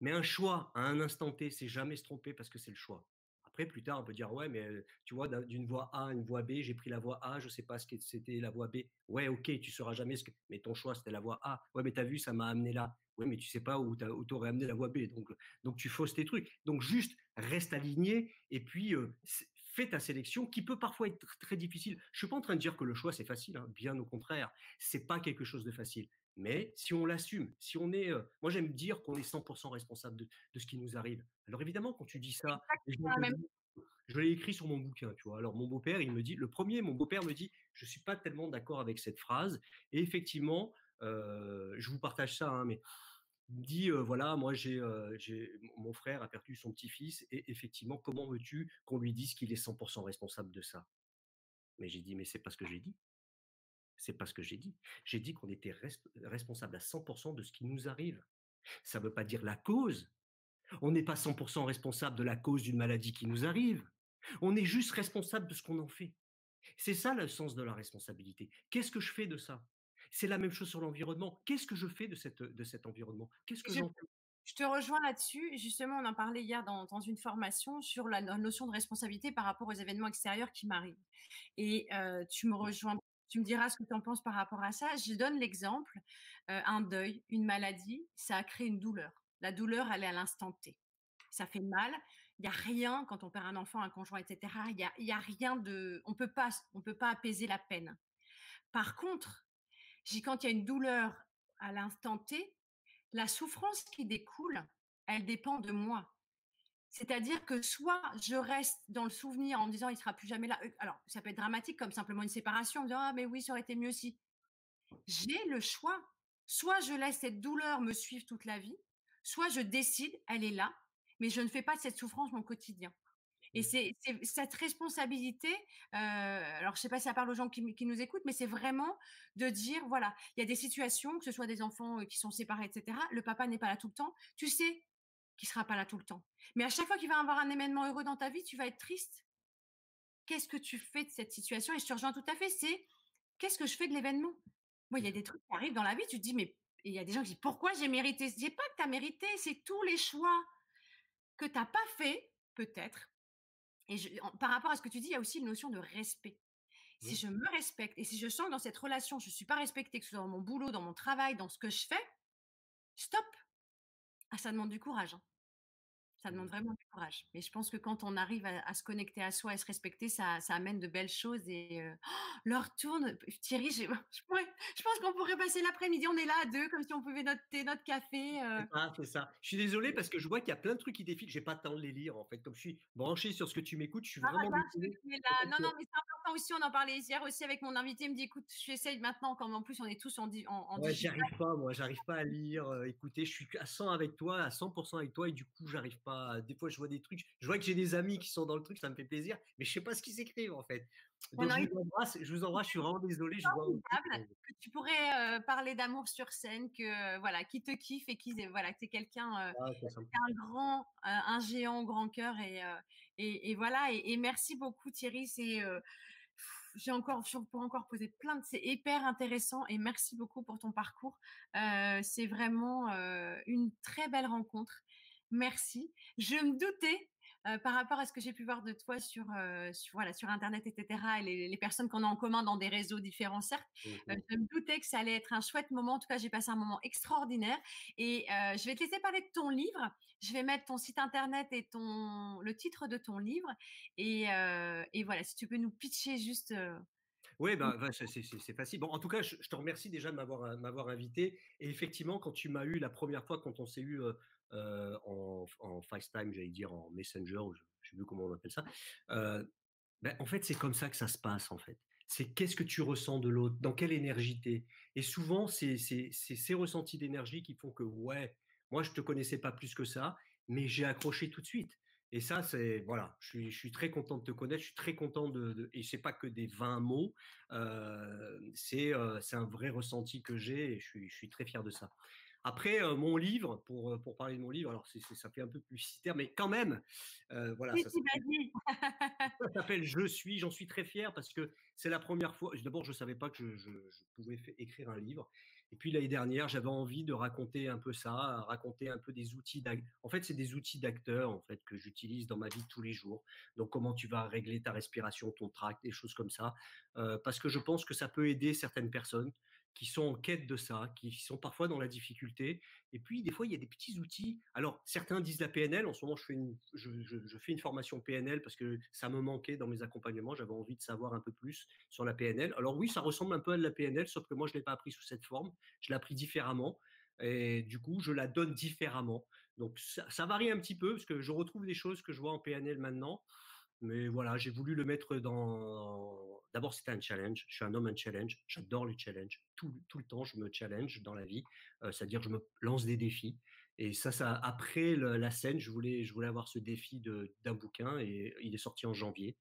Mais un choix à un instant T, c'est jamais se tromper parce que c'est le choix. Après, plus tard, on peut dire, ouais, mais tu vois, d'une voie A à une voie B, j'ai pris la voie A, je sais pas ce que c'était la voie B. Ouais, ok, tu sauras jamais ce que. Mais ton choix, c'était la voie A. Ouais, mais tu as vu, ça m'a amené là. Ouais, mais tu sais pas où tu aurais amené la voie B. Donc tu fausses tes trucs. Donc, juste reste aligné et puis fais ta sélection qui peut parfois être très difficile. Je suis pas en train de dire que le choix, c'est facile. Hein, bien au contraire. C'est pas quelque chose de facile. Mais si on l'assume, si on est, moi j'aime dire qu'on est 100% responsable de, ce qui nous arrive. Alors évidemment, quand tu dis ça, je, l'ai écrit sur mon bouquin, tu vois. Alors mon beau-père, il me dit, le premier, mon beau-père me dit, je suis pas tellement d'accord avec cette phrase. Et effectivement, je vous partage ça, hein, mais dit, voilà, moi j'ai, mon frère a perdu son petit-fils, et effectivement, comment veux-tu qu'on lui dise qu'il est 100% responsable de ça? Mais j'ai dit, mais c'est pas ce que j'ai dit. C'est pas ce que j'ai dit. J'ai dit qu'on était responsable à 100% de ce qui nous arrive. Ça ne veut pas dire la cause. On n'est pas 100% responsable de la cause d'une maladie qui nous arrive. On est juste responsable de ce qu'on en fait. C'est ça le sens de la responsabilité. Qu'est-ce que je fais de ça? C'est la même chose sur l'environnement. Qu'est-ce que je fais de, cette, de cet environnement? Qu'est-ce que je, je te rejoins là-dessus. Justement, on en parlait hier dans, dans, une formation sur la notion de responsabilité par rapport aux événements extérieurs qui m'arrivent. Et euh, tu me rejoins tu me diras ce que tu en penses par rapport à ça. Je donne l'exemple, euh, un deuil, une maladie, ça a créé une douleur. La douleur, elle est à l'instant T. Ça fait mal. Il n'y a rien, quand on perd un enfant, un conjoint, etc., il n'y a, y a, rien de... On peut pas, on peut pas apaiser la peine. Par contre, quand il y a une douleur à l'instant T, la souffrance qui découle, elle dépend de moi. C'est-à-dire que soit je reste dans le souvenir en me disant il sera plus jamais là. Alors, ça peut être dramatique comme simplement une séparation, en disant ah mais oui, ça aurait été mieux si. J'ai le choix. Soit je laisse cette douleur me suivre toute la vie, soit je décide, elle est là, mais je ne fais pas de cette souffrance mon quotidien. Et mmh. c'est cette responsabilité, alors je ne sais pas si ça parle aux gens qui, qui nous écoutent, mais c'est vraiment de dire, voilà, il y a des situations, que ce soit des enfants qui sont séparés, etc., le papa n'est pas là tout le temps, tu sais qui sera pas là tout le temps. Mais à chaque fois qu'il va y avoir un événement heureux dans ta vie, tu vas être triste. Qu'est-ce que tu fais de cette situation? Et je te rejoins tout à fait, c'est qu'est-ce que je fais de l'événement? Moi, il y a des trucs qui arrivent dans la vie, tu te dis, mais il y a des gens qui disent, pourquoi j'ai mérité? Je dis pas que tu as mérité, c'est tous les choix que tu n'as pas fait, peut-être. Et par rapport à ce que tu dis, il y a aussi une notion de respect. Si je me respecte et si je sens que dans cette relation, je ne suis pas respectée, que ce soit dans mon boulot, dans mon travail, dans ce que je fais, stop. Ah, ça demande du courage. Hein. Ça demande vraiment du courage. Mais je pense que quand on arrive à, se connecter à soi et se respecter, ça, ça amène de belles choses. Et euh, l'heure tourne. Thierry, (laughs) je, je, pense qu'on pourrait passer l'après-midi. On est là à deux, comme si on pouvait noter notre café. Ah, c'est ça. Je suis désolé parce que je vois qu'il y a plein de trucs qui défilent. J'ai pas le temps de les lire en fait. Comme je suis branché sur ce que tu m'écoutes, je suis ah, vraiment désolé. Non, non, mais c'est important aussi. On en parlait hier aussi avec mon invité. Il me dit, écoute, j'essaye maintenant. Comme en plus, on est tous en, en, ouais, J'arrive pas, moi. J'arrive pas à lire. écoutez, je suis à 100 avec toi, à 100% avec toi, et du coup, j'arrive pas des fois, je vois des trucs. Je vois que j'ai des amis qui sont dans le truc, ça me fait plaisir, mais je sais pas ce qu'ils écrivent en fait. Donc, je, vous embrasse, je vous embrasse, je suis vraiment désolé. Je vois que tu pourrais parler d'amour sur scène, que voilà, qui te kiffe et qui voilà, que tu es quelqu'un, ah, un grand, un géant grand cœur et, et, voilà. Et, merci beaucoup Thierry, c'est j'ai encore, pour encore poser plein de, c'est hyper intéressant et merci beaucoup pour ton parcours. c'est vraiment une très belle rencontre merci. Je me doutais par rapport à ce que j'ai pu voir de toi sur, sur, voilà, sur Internet, etc., et les, personnes qu'on a en commun dans des réseaux différents, certes, mmh je me doutais que ça allait être un chouette moment. En tout cas, j'ai passé un moment extraordinaire. Et je vais te laisser parler de ton livre. Je vais mettre ton site Internet et ton, le titre de ton livre. Et, et voilà, si tu peux nous pitcher juste. Oui, bah, bah c'est facile. Bon, en tout cas, je, te remercie déjà de m'avoir invité. Et effectivement, quand tu m'as eu la première fois, quand on s'est eu en en, FaceTime, j'allais dire en Messenger, je ne sais plus comment on appelle ça. Euh, ben, en fait, c'est comme ça que ça se passe, en fait. C'est qu'est-ce que tu ressens de l'autre, dans quelle énergie tu Et souvent, c'est ces ressentis d'énergie qui font que, ouais, moi, je ne te connaissais pas plus que ça, mais j'ai accroché tout de suite. Et ça, c'est voilà, je suis, très content de te connaître, je suis très content de, de et c'est pas que des 20 mots, euh, c'est euh, un vrai ressenti que j'ai et je suis très fier de ça. Après, mon livre, pour, pour parler de mon livre, alors ça fait un peu publicitaire, mais quand même, voilà, ça, s'appelle, (laughs) (laughs) Je suis, j'en suis très fier parce que c'est la première fois. D'abord, je ne savais pas que je, je, pouvais écrire un livre. Et puis l'année dernière, j'avais envie de raconter un peu ça, raconter un peu des outils. En fait, c'est des outils d'acteur en fait que j'utilise dans ma vie de tous les jours. Donc, comment tu vas régler ta respiration, ton tract, des choses comme ça, parce que je pense que ça peut aider certaines personnes qui sont en quête de ça, qui sont parfois dans la difficulté. Et puis, des fois, il y a des petits outils. Alors, certains disent la PNL. En ce moment, je fais une, je, fais une formation PNL parce que ça me manquait dans mes accompagnements. J'avais envie de savoir un peu plus sur la PNL. Alors oui, ça ressemble un peu à de la PNL, sauf que moi, je ne l'ai pas appris sous cette forme. Je l'ai appris différemment. Et du coup, je la donne différemment. Donc, ça varie un petit peu parce que je retrouve des choses que je vois en PNL maintenant. Mais voilà, j'ai voulu le mettre dans. D'abord, c'était un challenge. Je suis un homme un challenge. J'adore les challenges. Tout, tout, le temps, je me challenge dans la vie. Euh, c'est-à-dire, je me lance des défis. Et ça, ça après la scène, je voulais, je voulais avoir ce défi d'un bouquin et il est sorti en janvier.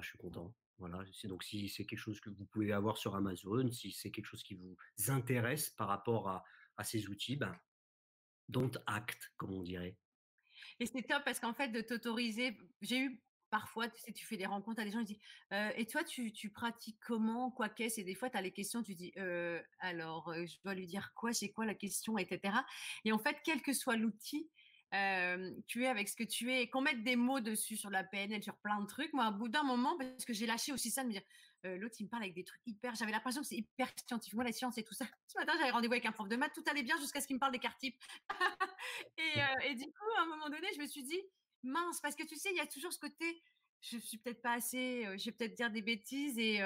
je suis content. Voilà. Donc, si c'est quelque chose que vous pouvez avoir sur Amazon, si c'est quelque chose qui vous intéresse par rapport à, à ces outils, ben, don't act, comme on dirait. Et c'est top parce qu'en fait, de t'autoriser, j'ai eu parfois, tu sais, tu fais des rencontres à des gens, ils disent Et toi, tu, pratiques comment Quoi qu'est-ce? Et des fois, tu as les questions, tu dis Alors, je dois lui dire quoi C'est quoi la question? Etc. Et en fait, quel que soit l'outil, tu es avec ce que tu es, qu'on mette des mots dessus sur la PNL, sur plein de trucs. Moi, au bout d'un moment, parce que j'ai lâché aussi ça, de me dire L'autre, il me parle avec des trucs hyper. J'avais l'impression que c'est hyper scientifique. Moi, la science et tout ça. Ce matin, j'avais rendez-vous avec un prof de maths, tout allait bien jusqu'à ce qu'il me parle des cartes types. (laughs) et, et du coup, à un moment donné, je me suis dit mince, parce que tu sais, il y a toujours ce côté, je suis peut-être pas assez, je vais peut-être dire des bêtises et,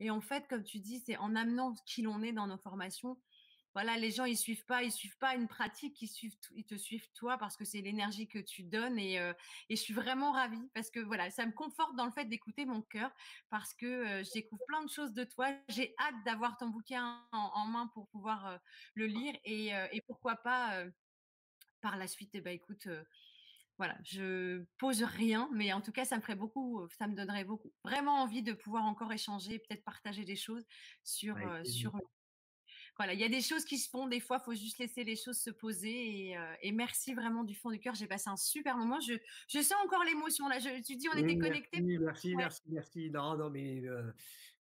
et en fait, comme tu dis, c'est en amenant qui l'on est dans nos formations. Voilà, les gens ils suivent pas, ils suivent pas une pratique, ils suivent, ils te suivent toi parce que c'est l'énergie que tu donnes et, et je suis vraiment ravie parce que voilà, ça me conforte dans le fait d'écouter mon cœur parce que je découvre plein de choses de toi. J'ai hâte d'avoir ton bouquin en, main pour pouvoir le lire et, et, pourquoi pas par la suite, eh ben, écoute, voilà, je pose rien, mais en tout cas, ça me ferait beaucoup, ça me donnerait beaucoup, vraiment envie de pouvoir encore échanger, peut-être partager des choses sur, sur. Voilà, il y a des choses qui se font, des fois, il faut juste laisser les choses se poser. Et, merci vraiment du fond du cœur. J'ai passé un super moment. Je, je sens encore l'émotion là. Je, tu dis, on était connectés. Merci, merci, merci, Non, non, mais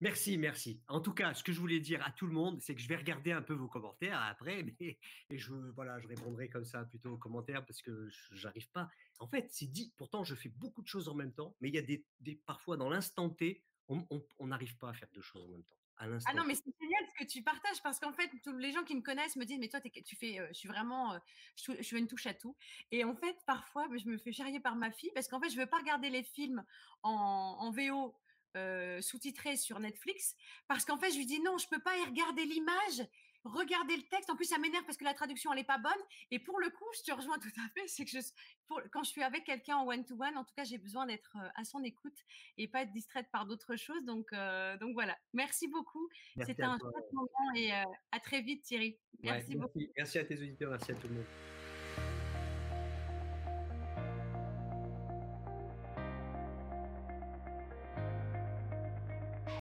Merci, merci. En tout cas, ce que je voulais dire à tout le monde, c'est que je vais regarder un peu vos commentaires après, (laughs) mais et je voilà, je répondrai comme ça plutôt aux commentaires parce que j'arrive pas. En fait, c'est dit. Pourtant, je fais beaucoup de choses en même temps, mais il y a des, des parfois dans l'instant T, on n'arrive pas à faire deux choses en même temps. À ah non, mais c'est génial ce que tu partages parce qu'en fait, tous les gens qui me connaissent me disent, mais toi, tu fais, je suis vraiment, je, je, fais une touche à tout. Et en fait, parfois, je me fais charrier par ma fille parce qu'en fait, je veux pas regarder les films en, en VO euh, sous-titré sur Netflix parce qu'en fait je lui dis non je peux pas y regarder l'image regarder le texte. En plus ça m'énerve parce que la traduction elle est pas bonne. Et pour le coup je te rejoins tout à fait c'est que je, pour, quand je suis avec quelqu'un en one to one en tout cas j'ai besoin d'être euh, à son écoute et pas être distraite par d'autres choses. Donc euh, donc voilà. Merci beaucoup. C'était un chouette moment et à très vite Thierry. Merci. beaucoup. Merci à tes auditeurs. Merci à tout le monde